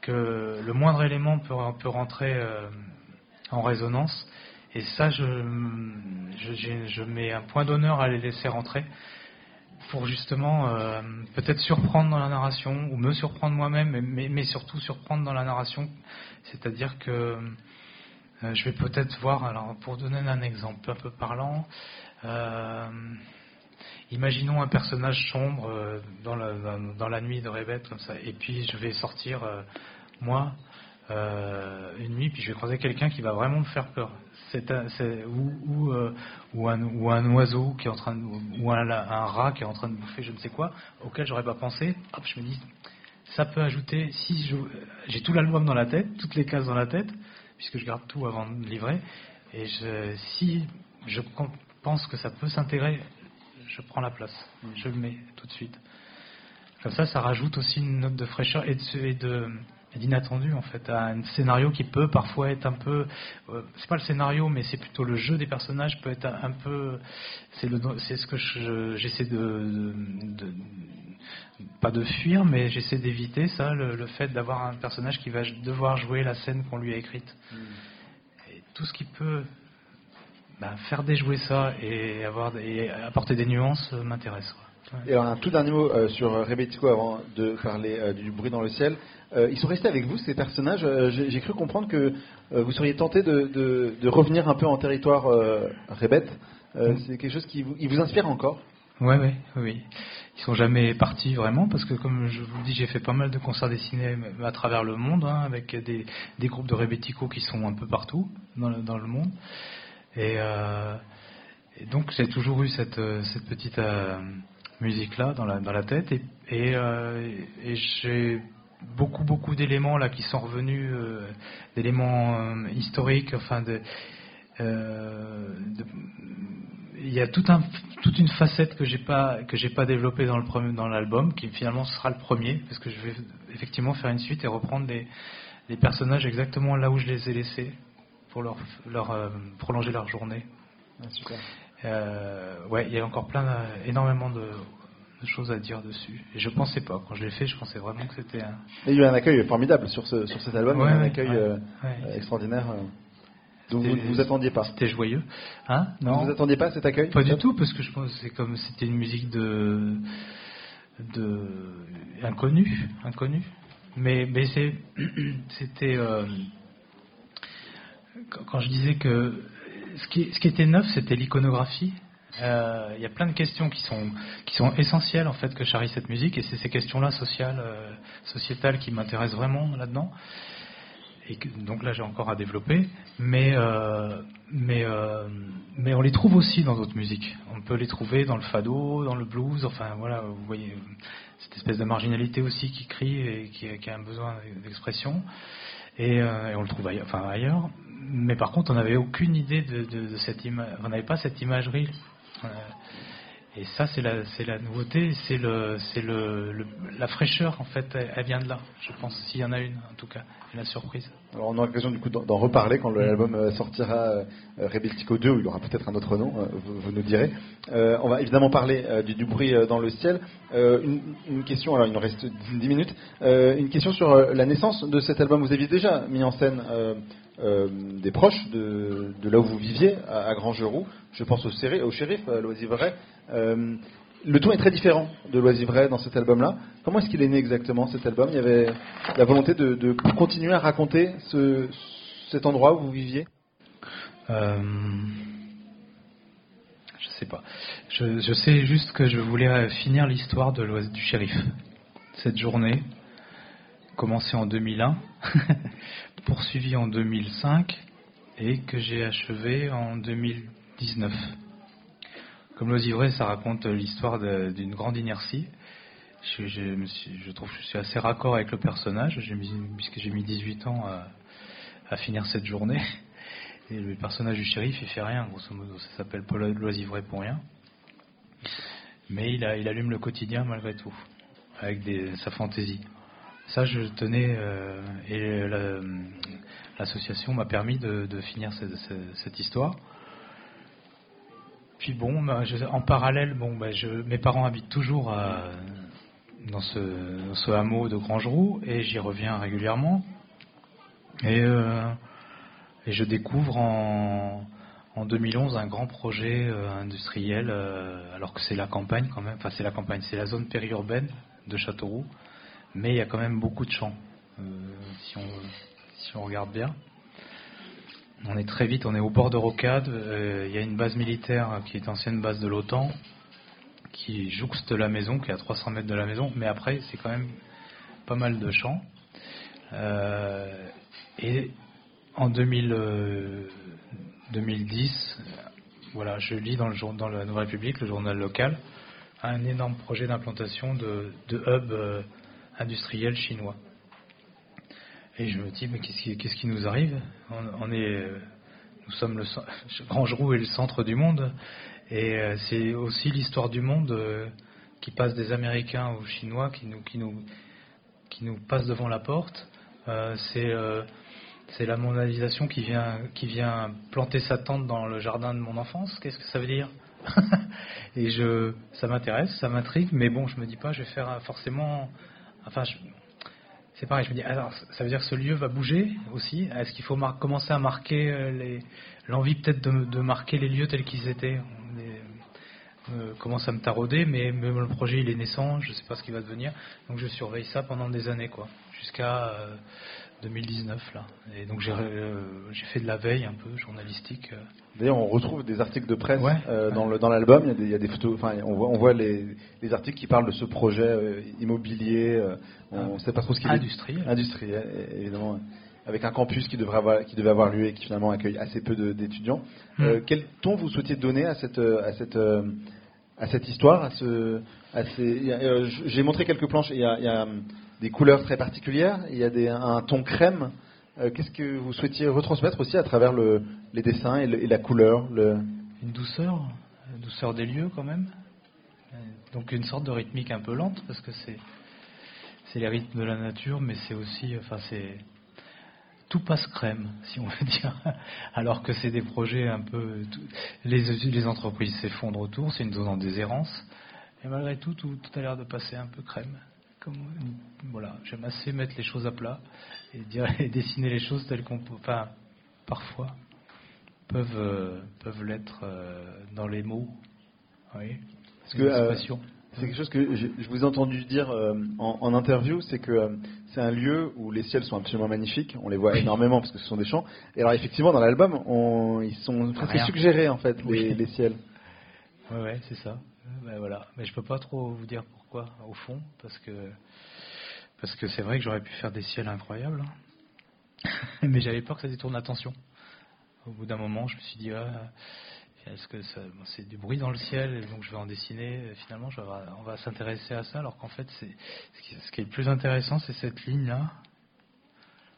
que le moindre élément peut, peut rentrer euh, en résonance. Et ça, je, je, mets un point d'honneur à les laisser rentrer pour justement euh, peut-être surprendre dans la narration ou me surprendre moi-même, mais, mais, surtout surprendre dans la narration. C'est-à-dire que euh, je vais peut-être voir, alors pour donner un exemple un peu parlant, imaginons un personnage sombre dans la, dans, la nuit de Rébête comme ça, et puis je vais sortir moi, euh, une nuit, puis je vais croiser quelqu'un qui va vraiment me faire peur. C'est ou, ou, euh, un, ou, un, oiseau qui est en train de, ou un, rat qui est en train de bouffer je ne sais quoi, auquel j'aurais pas pensé. Hop, je me dis, ça peut ajouter. Si j'ai tout l'album dans la tête, toutes les cases dans la tête, puisque je garde tout avant de livrer, et si je pense que ça peut s'intégrer, je prends la place, je le mets tout de suite. Comme ça, ça rajoute aussi une note de fraîcheur et de, d'inattendu en fait à un scénario qui peut parfois être un peu euh, c'est pas le scénario mais c'est plutôt le jeu des personnages peut être un, peu c'est le c'est ce que j'essaie de, de, pas de fuir mais j'essaie d'éviter ça le, fait d'avoir un personnage qui va devoir jouer la scène qu'on lui a écrite mm. et tout ce qui peut bah, faire déjouer ça et avoir et apporter des nuances euh, m'intéresse et alors un tout dernier mot euh, sur Rebetiko avant de parler du bruit dans le ciel. Euh, ils sont restés avec vous, ces personnages. Euh, j'ai cru comprendre que euh, vous seriez tenté de, revenir un peu en territoire. Mm. C'est quelque chose qui vous, vous inspire encore? Oui, oui, oui. Ils sont jamais partis vraiment parce que, comme je vous le dis, j'ai fait pas mal de concerts dessinés à travers le monde hein, avec des, groupes de rébéticos qui sont un peu partout dans le, monde. Et, donc, j'ai toujours eu cette, petite musique-là dans la, tête. et j'ai beaucoup beaucoup d'éléments là qui sont revenus, euh, d'éléments euh, historiques, enfin de, euh, il y a toute une facette que j'ai pas que j'ai pas développée dans le dans l'album, qui finalement sera le premier, parce que je vais effectivement faire une suite et reprendre les personnages exactement là où je les ai laissés pour leur, leur prolonger leur journée. Ah, super. ouais, il y a encore plein, énormément de de choses à dire dessus. Et je pensais pas, quand je l'ai fait, je pensais vraiment que c'était un. Il y a eu un accueil formidable sur, ce, sur cet album, un accueil euh, extraordinaire. Euh, donc vous ne vous attendiez pas. C'était joyeux, hein? Non. Vous vous attendiez pas à cet accueil Pas du tout, parce que je pense que c'est comme c'était une musique de de inconnu, inconnu. Mais mais c'était euh, quand je disais que ce qui, était neuf, c'était l'iconographie euh, il y a plein de questions qui sont, essentielles en fait que charrie cette musique et c'est ces questions-là sociales, euh, sociétales qui m'intéressent vraiment là-dedans. Et donc là j'ai encore à développer, mais euh, mais on les trouve aussi dans d'autres musiques. On peut les trouver dans le fado, dans le blues, enfin voilà, vous voyez cette espèce de marginalité aussi qui crie et qui, a un besoin d'expression. Et, on le trouve ailleurs. Mais par contre, on n'avait aucune idée de, de, de cette image, on n'avait pas cette imagerie Et ça, c'est la, nouveauté, c'est le, c'est le, la fraîcheur en fait, elle, vient de là. Je pense s'il y en a une, en tout cas, la surprise. Alors on aura l'occasion du coup d'en reparler quand l'album euh, sortira euh, Rebeltico 2, où il aura peut-être un autre nom, euh, vous, nous direz. on va évidemment parler du, bruit dans le ciel. Une, question, alors il nous reste 10 minutes, une question sur la naissance de cet album. Vous aviez déjà mis en scène des proches de, là où vous viviez, à, Grand Geroux. Je pense au, shérif, à l'Oisivray. Euh, le ton est très différent de L'Oisivray dans cet album-là. Comment est-ce qu'il est né exactement cet album? Il y avait la volonté de, continuer à raconter cet endroit où vous viviez? Euh, Je sais pas. Je, sais juste que je voulais finir l'histoire du shérif. Cette journée, commencée en 2001, poursuivie en 2005 et que j'ai achevé en 2019. Comme l'Osivré, ça raconte l'histoire d'une grande inertie. Je, trouve que je suis assez raccord avec le personnage, puisque j'ai mis 18 ans à, finir cette journée. Et le personnage du shérif, il fait rien, grosso modo. Ça s'appelle Paul pour rien. Mais il, allume le quotidien malgré tout, avec sa fantaisie. Ça, je tenais, euh, et l'association m'a permis de, finir cette histoire. Puis bon, bah, en parallèle, bon, bah, je, mes parents habitent toujours dans, ce, hameau de Grangeroux et j'y reviens régulièrement. Et, euh, je découvre en, 2011 un grand projet euh, industriel, alors que c'est la campagne quand même, enfin c'est la campagne, c'est la zone périurbaine de Châteauroux, mais il y a quand même beaucoup de champs, si, on, si on regarde bien. On est très vite, on est au bord de Rocade. Euh, il y a une base militaire qui est ancienne base de l'OTAN, qui jouxte la maison, qui est à 300 mètres de la maison. Mais après, c'est quand même pas mal de champs. Euh, et en 2010, euh, voilà, je lis dans, le, dans la Nouvelle République, le journal local, un énorme projet d'implantation de, de hub industriel chinois. Et je me dis, mais qu'est-ce qui, nous arrive? On, est, Nous sommes le Grangeroux est le centre du monde, et euh, c'est aussi l'histoire du monde euh, qui passe des Américains aux Chinois, qui nous, qui nous, qui nous passe devant la porte. Euh, c'est c'est la mondialisation qui vient, qui vient planter sa tente dans le jardin de mon enfance. Qu'est-ce que ça veut dire? Et je, ça m'intéresse, ça m'intrigue, mais bon, je me dis pas, je vais faire forcément. Enfin, je, c'est pareil, je me dis, alors ça veut dire que ce lieu va bouger aussi? Est-ce qu'il faut commencer à marquer euh, l'envie peut-être de, marquer les lieux tels qu'ils étaient? On euh, commence à me tarauder, mais même le projet il est naissant, je ne sais pas ce qui va devenir, donc je surveille ça pendant des années, quoi, jusqu'à 2019 euh, là. Et donc j'ai fait de la veille un peu journalistique. D'ailleurs, on retrouve des articles de presse dans l'album. Il, y a des photos. Enfin, on voit, on voit les, les, articles qui parlent de ce projet immobilier on ne sait pas trop ce qu'il est. Industriel. Industriel, évidemment. Avec un campus qui, devrait avoir, qui devait avoir lieu et qui finalement accueille assez peu d'étudiants. Hmm. Euh, quel ton vous souhaitiez donner à cette, à cette, à cette histoire à ce, à ces... Euh, j'ai montré quelques planches. Il y, a, il y a des couleurs très particulières. Il y a un ton crème. Euh, qu'est-ce que vous souhaitiez retransmettre aussi à travers le, les dessins et, la couleur le... Une douceur, une douceur des lieux quand même. Donc une sorte de rythmique un peu lente parce que c'est les rythmes de la nature, mais c'est aussi, enfin, c'est tout passe crème, si on veut dire. Alors que c'est des projets un peu, les, les entreprises s'effondrent autour, c'est une zone en déshérence, et malgré tout, tout, a l'air de passer un peu crème. Comme, voilà, j'aime assez mettre les choses à plat et, dire, et dessiner les choses telles qu'on peut, enfin, parfois peuvent euh, peuvent l'être euh, dans les mots. Oui. Parce que euh, c'est quelque chose que je, vous ai entendu dire euh, en, interview, c'est que euh, c'est un lieu où les ciels sont absolument magnifiques. On les voit énormément parce que ce sont des champs. Et alors effectivement, dans l'album, ils sont presque suggérés en fait les, ciels. Ouais, ouais, c'est ça. Ben, voilà. Mais je peux pas trop vous dire pourquoi au fond, parce que parce que c'est vrai que j'aurais pu faire des ciels incroyables, hein. mais j'avais peur que ça détourne l'attention. Au bout d'un moment, je me suis dit. Ah, est-ce que c'est du bruit dans le ciel donc je vais en dessiner Finalement, on va s'intéresser à ça, alors qu'en fait, ce qui est le plus intéressant, c'est cette ligne-là,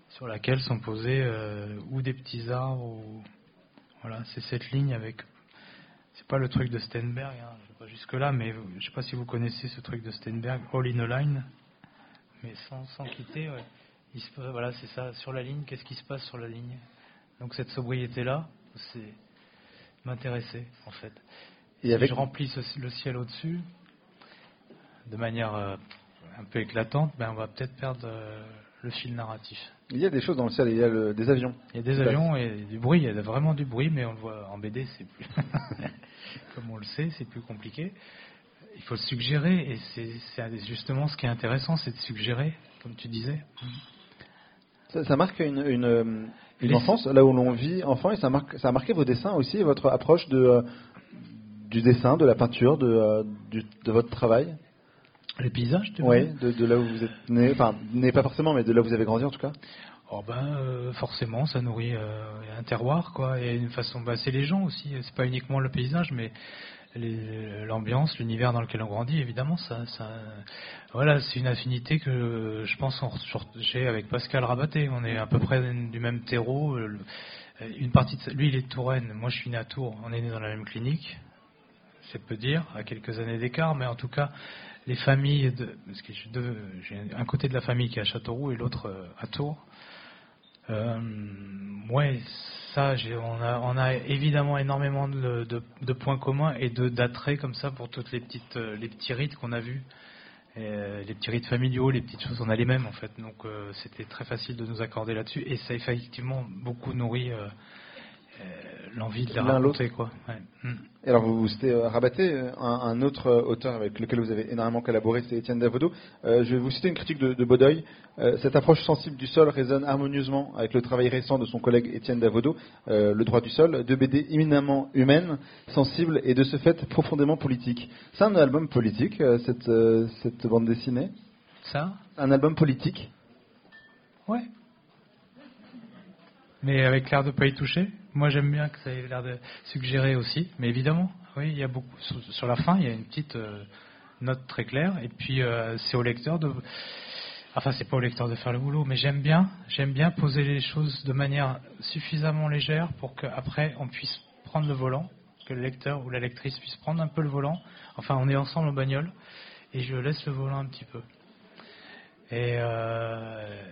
sur laquelle sont posés euh, ou des petits arbres, voilà, c'est cette ligne avec. C'est pas le truc de Steinberg, hein, jusque-là, mais je ne sais pas si vous connaissez ce truc de Steinberg, All in a Line, mais sans, sans quitter. Ouais. Il se, voilà, c'est ça. Sur la ligne, qu'est-ce qui se passe sur la ligne? Donc cette sobriété-là, c'est m'intéresser en fait. Et si avec... je remplis le ciel au-dessus de manière euh, un peu éclatante, ben on va peut-être perdre euh, le fil narratif. Il y a des choses dans le ciel, il y a des avions. Il y a des avions et du bruit, il y a vraiment du bruit, mais on le voit en BD, c'est plus. Comme on le sait, c'est plus compliqué. Il faut le suggérer, et c'est justement ce qui est intéressant, c'est de suggérer, comme tu disais. Ça, marque une, une, enfance, là où l'on vit enfant, et ça, marque, ça a marqué vos dessins aussi, votre approche de, euh, du dessin, de la peinture, de, euh, de votre travail? Les paysages, tu Oui, de, de, là où vous êtes né, enfin, né pas forcément, mais de là où vous avez grandi en tout cas. Oh ben, euh, forcément, ça nourrit euh, un terroir, quoi, et une façon. Bah, c'est les gens aussi. C'est pas uniquement le paysage, mais l'ambiance, l'univers dans lequel on grandit, évidemment, ça, ça voilà, c'est une affinité que je pense j'ai avec Pascal Rabaté. On est à peu près du même terreau. Une partie de lui, il est de Touraine. Moi, je suis né à Tours. On est né dans la même clinique. C'est peu dire, à quelques années d'écart, mais en tout cas, les familles, de, parce que j'ai un côté de la famille qui est à Châteauroux et l'autre euh, à Tours. Euh, ouais, ça, on a, évidemment énormément de, points communs et d'attraits comme ça pour toutes les petites, euh, les petits rites qu'on a vus, euh, les petits rites familiaux, les petites choses, on a les mêmes en fait. Donc c'était très facile de nous accorder là-dessus et ça a effectivement beaucoup nourri l'envie de la raconter quoi. Hmm. Et alors vous, vous citez euh, Rabaté, euh, un, autre auteur avec lequel vous avez énormément collaboré, c'est Étienne Davodo. je vais vous citer une critique de, de Bodoy. cette approche sensible du sol résonne harmonieusement avec le travail récent de son collègue Étienne Davodo, Le droit du sol, deux BD éminemment humaines, sensibles et de ce fait profondément politiques. C'est un album politique, cette, cette bande dessinée Ça? Un album politique Ouais. Mais avec l'air de pas y toucher? Moi, j'aime bien que ça ait l'air de suggérer aussi, mais évidemment, oui, il y a beaucoup. Sur, la fin, il y a une petite euh, note très claire, et puis euh, c'est au lecteur de. Enfin, c'est pas au lecteur de faire le boulot, mais j'aime bien, j'aime bien poser les choses de manière suffisamment légère pour qu'après on puisse prendre le volant, que le lecteur ou la lectrice puisse prendre un peu le volant. Enfin, on est ensemble en bagnole, et je laisse le volant un petit peu. Et euh,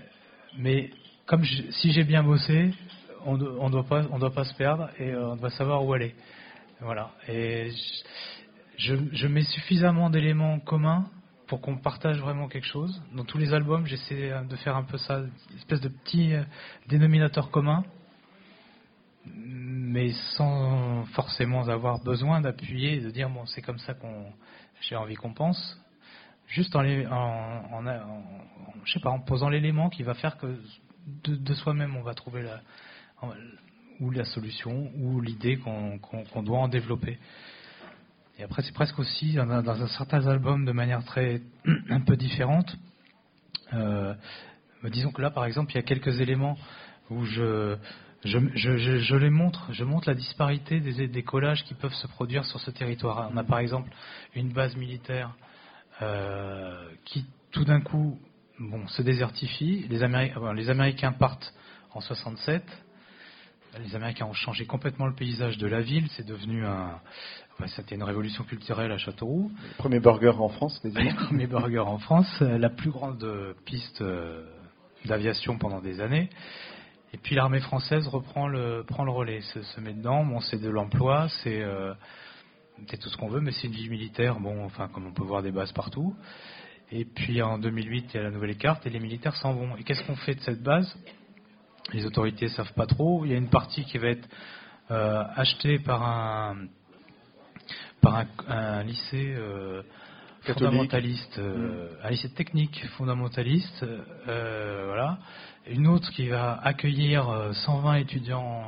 mais comme si j'ai bien bossé, on ne doit, pas, on doit pas se perdre et euh, on doit savoir où aller. Voilà. Et je, mets suffisamment d'éléments communs pour qu'on partage vraiment quelque chose. Dans tous les albums, j'essaie de faire un peu ça, une espèce de petit euh, dénominateur commun, mais sans forcément avoir besoin d'appuyer et de dire bon, c'est comme ça qu'on j'ai envie qu'on pense. Juste en, en, je sais pas, en posant l'élément qui va faire que de, de soi-même on va trouver la, ou la solution, ou l'idée qu'on doit en développer. Et après, c'est presque aussi dans, certains albums de manière très un peu différente. Euh, disons que là, par exemple, il y a quelques éléments où je, je, je, je, les montre, je montre la disparité des, des, collages qui peuvent se produire sur ce territoire. On a par exemple une base militaire euh, qui, tout d'un coup, bon, se désertifie. Les, les Américains partent en 67 les Américains ont changé complètement le paysage de la ville. C'est devenu un. c'était une révolution culturelle à Châteauroux. Le premier burger en France, les Le premier burger en France. La plus grande piste euh, d'aviation pendant des années. Et puis l'armée française reprend le, prend le relais, se, se met dedans. Bon, c'est de l'emploi, c'est euh, tout ce qu'on veut, mais c'est une vie militaire. Bon, enfin, comme on peut voir des bases partout. Et puis en 2008, il y a la nouvelle carte et les militaires s'en vont. Et qu'est-ce qu'on fait de cette base? Les autorités savent pas trop. Il y a une partie qui va être euh, achetée par un par un, lycée euh, fondamentaliste, euh, mm. un lycée technique fondamentaliste, voilà. Une autre qui va accueillir 120 étudiants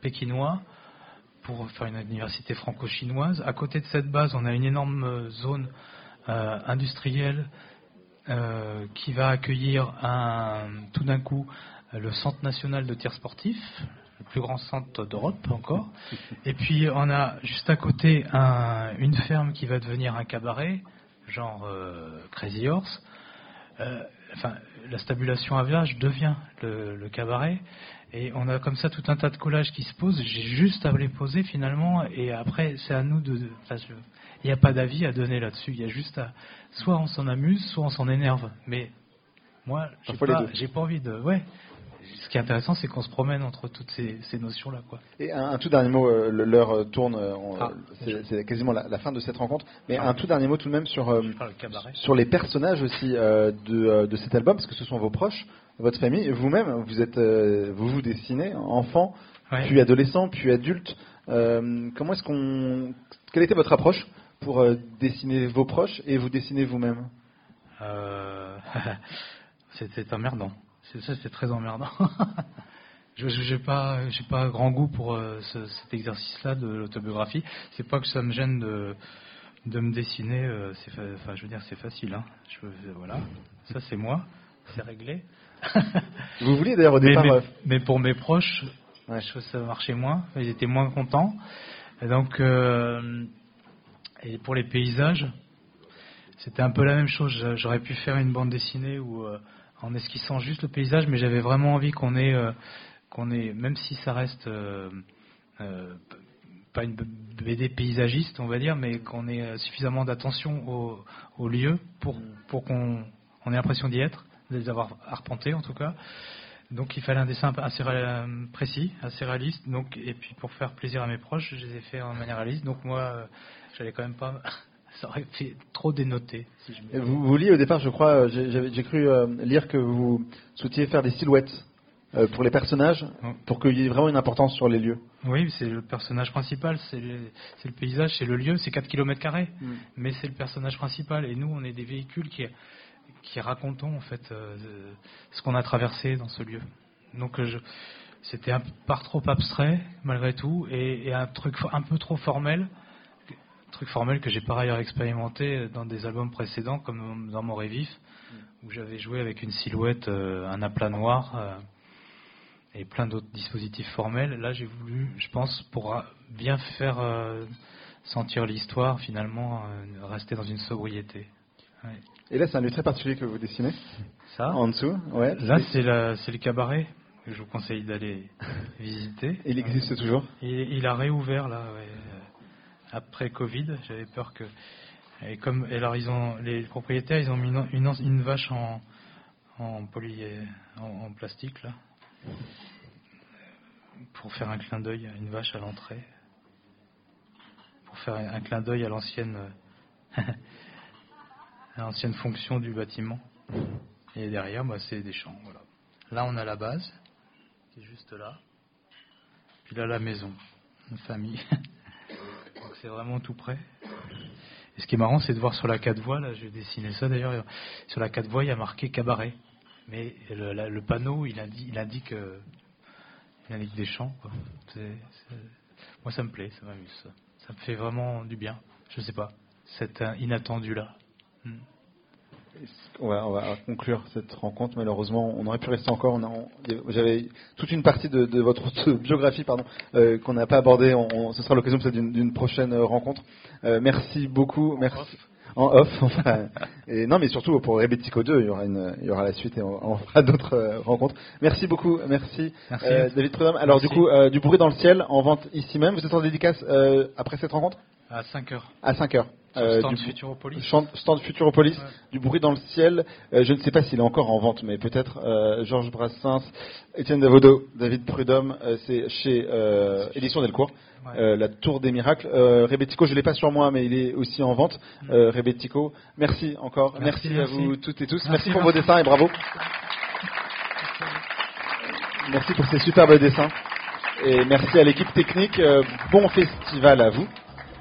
pékinois pour faire une université franco-chinoise. À côté de cette base, on a une énorme zone industrielle qui va accueillir un, tout d'un coup le Centre national de tir sportif, le plus grand centre d'Europe encore. Et puis on a juste à côté une ferme qui va devenir un cabaret, genre euh, Crazy Horse. Euh, enfin, la stabulation à devient le, cabaret. Et on a comme ça tout un tas de collages qui se posent. J'ai juste à les poser finalement. Et après, c'est à nous de. il n'y a pas d'avis à donner là-dessus. Il y a juste à. Soit on s'en amuse, soit on s'en énerve. Mais moi, j'ai pas, pas envie de. Ouais ce qui est intéressant, c'est qu'on se promène entre toutes ces, notions-là. Quoi. Et un, tout dernier mot, euh, l'heure euh, tourne, euh, ah, c'est quasiment la, fin de cette rencontre, mais ah. un tout dernier mot tout de même sur, sur les personnages aussi de, de, cet album, parce que ce sont vos proches, votre famille, vous-même, vous êtes, vous vous dessinez, enfant, puis adolescent, puis adulte. comment est-ce qu'on, quelle était votre approche pour dessiner vos proches et vous dessiner vous-même? C'était emmerdant. C'est ça, c'est très emmerdant. je n'ai pas, j'ai pas grand goût pour euh, cet exercice-là de l'autobiographie. C'est pas que ça me gêne de, de me dessiner. Euh, c'est, enfin, je veux dire, c'est facile. Hein. Je, voilà, ça c'est moi, c'est réglé. Vous vouliez d'ailleurs au départ. Euh, mais, pour mes proches, ouais. ça marchait moins. Ils étaient moins contents. Et donc, et pour les paysages, c'était un peu la même chose. J'aurais pu faire une bande dessinée où en esquissant juste le paysage, mais j'avais vraiment envie qu'on ait, euh, qu'on ait, même si ça reste euh, euh, pas une BD paysagiste, on va dire, mais qu'on ait suffisamment d'attention au, au, lieu pour, pour qu'on ait l'impression d'y être, de les avoir arpentés en tout cas. Donc il fallait un dessin assez précis, assez réaliste. Donc et puis pour faire plaisir à mes proches, je les ai fait en manière réaliste. Donc moi, j'allais quand même pas ça aurait fait trop dénoter. vous, vouliez au départ, je crois, euh, j'ai cru euh, lire que vous souhaitiez faire des silhouettes euh, pour les personnages, pour qu'il y ait vraiment une importance sur les lieux. Oui, c'est le personnage principal, c'est le, paysage, c'est le lieu, c'est 4 km, mm. mais c'est le personnage principal. Et nous, on est des véhicules qui, qui racontons en fait ce qu'on a traversé dans ce lieu. Donc c'était un par trop abstrait malgré tout et, et, un truc un peu trop formel truc formel que j'ai par ailleurs expérimenté dans des albums précédents, comme dans Mon Vif, où j'avais joué avec une silhouette, euh, un aplat noir euh, et plein d'autres dispositifs formels. Là, j'ai voulu, je pense, pour bien faire euh, sentir l'histoire, finalement, rester dans une sobriété. Et là, c'est un lieu très particulier que vous dessinez. Ça? En dessous ouais, Là, c'est le cabaret que je vous conseille d'aller visiter. Il existe toujours? il, il, a réouvert là, après Covid. J'avais peur que. Et comme alors ils ont les propriétaires, ils ont mis une, vache en en, poly, plastique là pour faire un clin d'œil à une vache à l'entrée, pour faire un clin d'œil à l'ancienne l'ancienne fonction du bâtiment. Et derrière, bah, c'est des champs. Voilà. Là, on a la base qui est juste là. Puis là, la maison, une famille. c'est vraiment tout près. Et ce qui est marrant, c'est de voir sur la 4 voies, là, je dessiner ça d'ailleurs, sur la 4 voies, il y a marqué cabaret. Mais le, panneau, il indique, il indique, euh, il indique des champs. moi, ça me plaît, ça m'amuse. Ça. me fait vraiment du bien. Je sais pas, cet inattendu-là. Hmm. On va, conclure cette rencontre. Malheureusement, on aurait pu rester encore. J'avais toute une partie de, votre biographie, pardon, euh, qu'on n'a pas abordée. ce sera l'occasion d'une prochaine rencontre. Euh, merci beaucoup. Merci. En off, enfin, et non, mais surtout pour Rebetico 2, il y aura une, il y aura la suite et on, fera d'autres euh, rencontres. Merci beaucoup, merci, David Prudhomme. Alors du coup, du bruit dans le ciel en vente ici même. Vous êtes en dédicace après cette rencontre? À 5 heures. À 5 heures. Euh, stand Futuropolis. Stand Futuropolis, du bruit dans le ciel. Euh, je ne sais pas s'il est encore en vente, mais peut-être euh, Georges Brassens, Étienne Davodo, David Prudhomme, c'est chez Édition Delcourt. la Tour des Miracles. Rebetico, je l'ai pas sur moi, mais il est aussi en vente. Mm. Rebetico, merci encore. Merci, à vous toutes et tous. Merci, pour vos dessins et bravo. Merci pour ces superbes dessins. Et merci à l'équipe technique. bon festival à vous.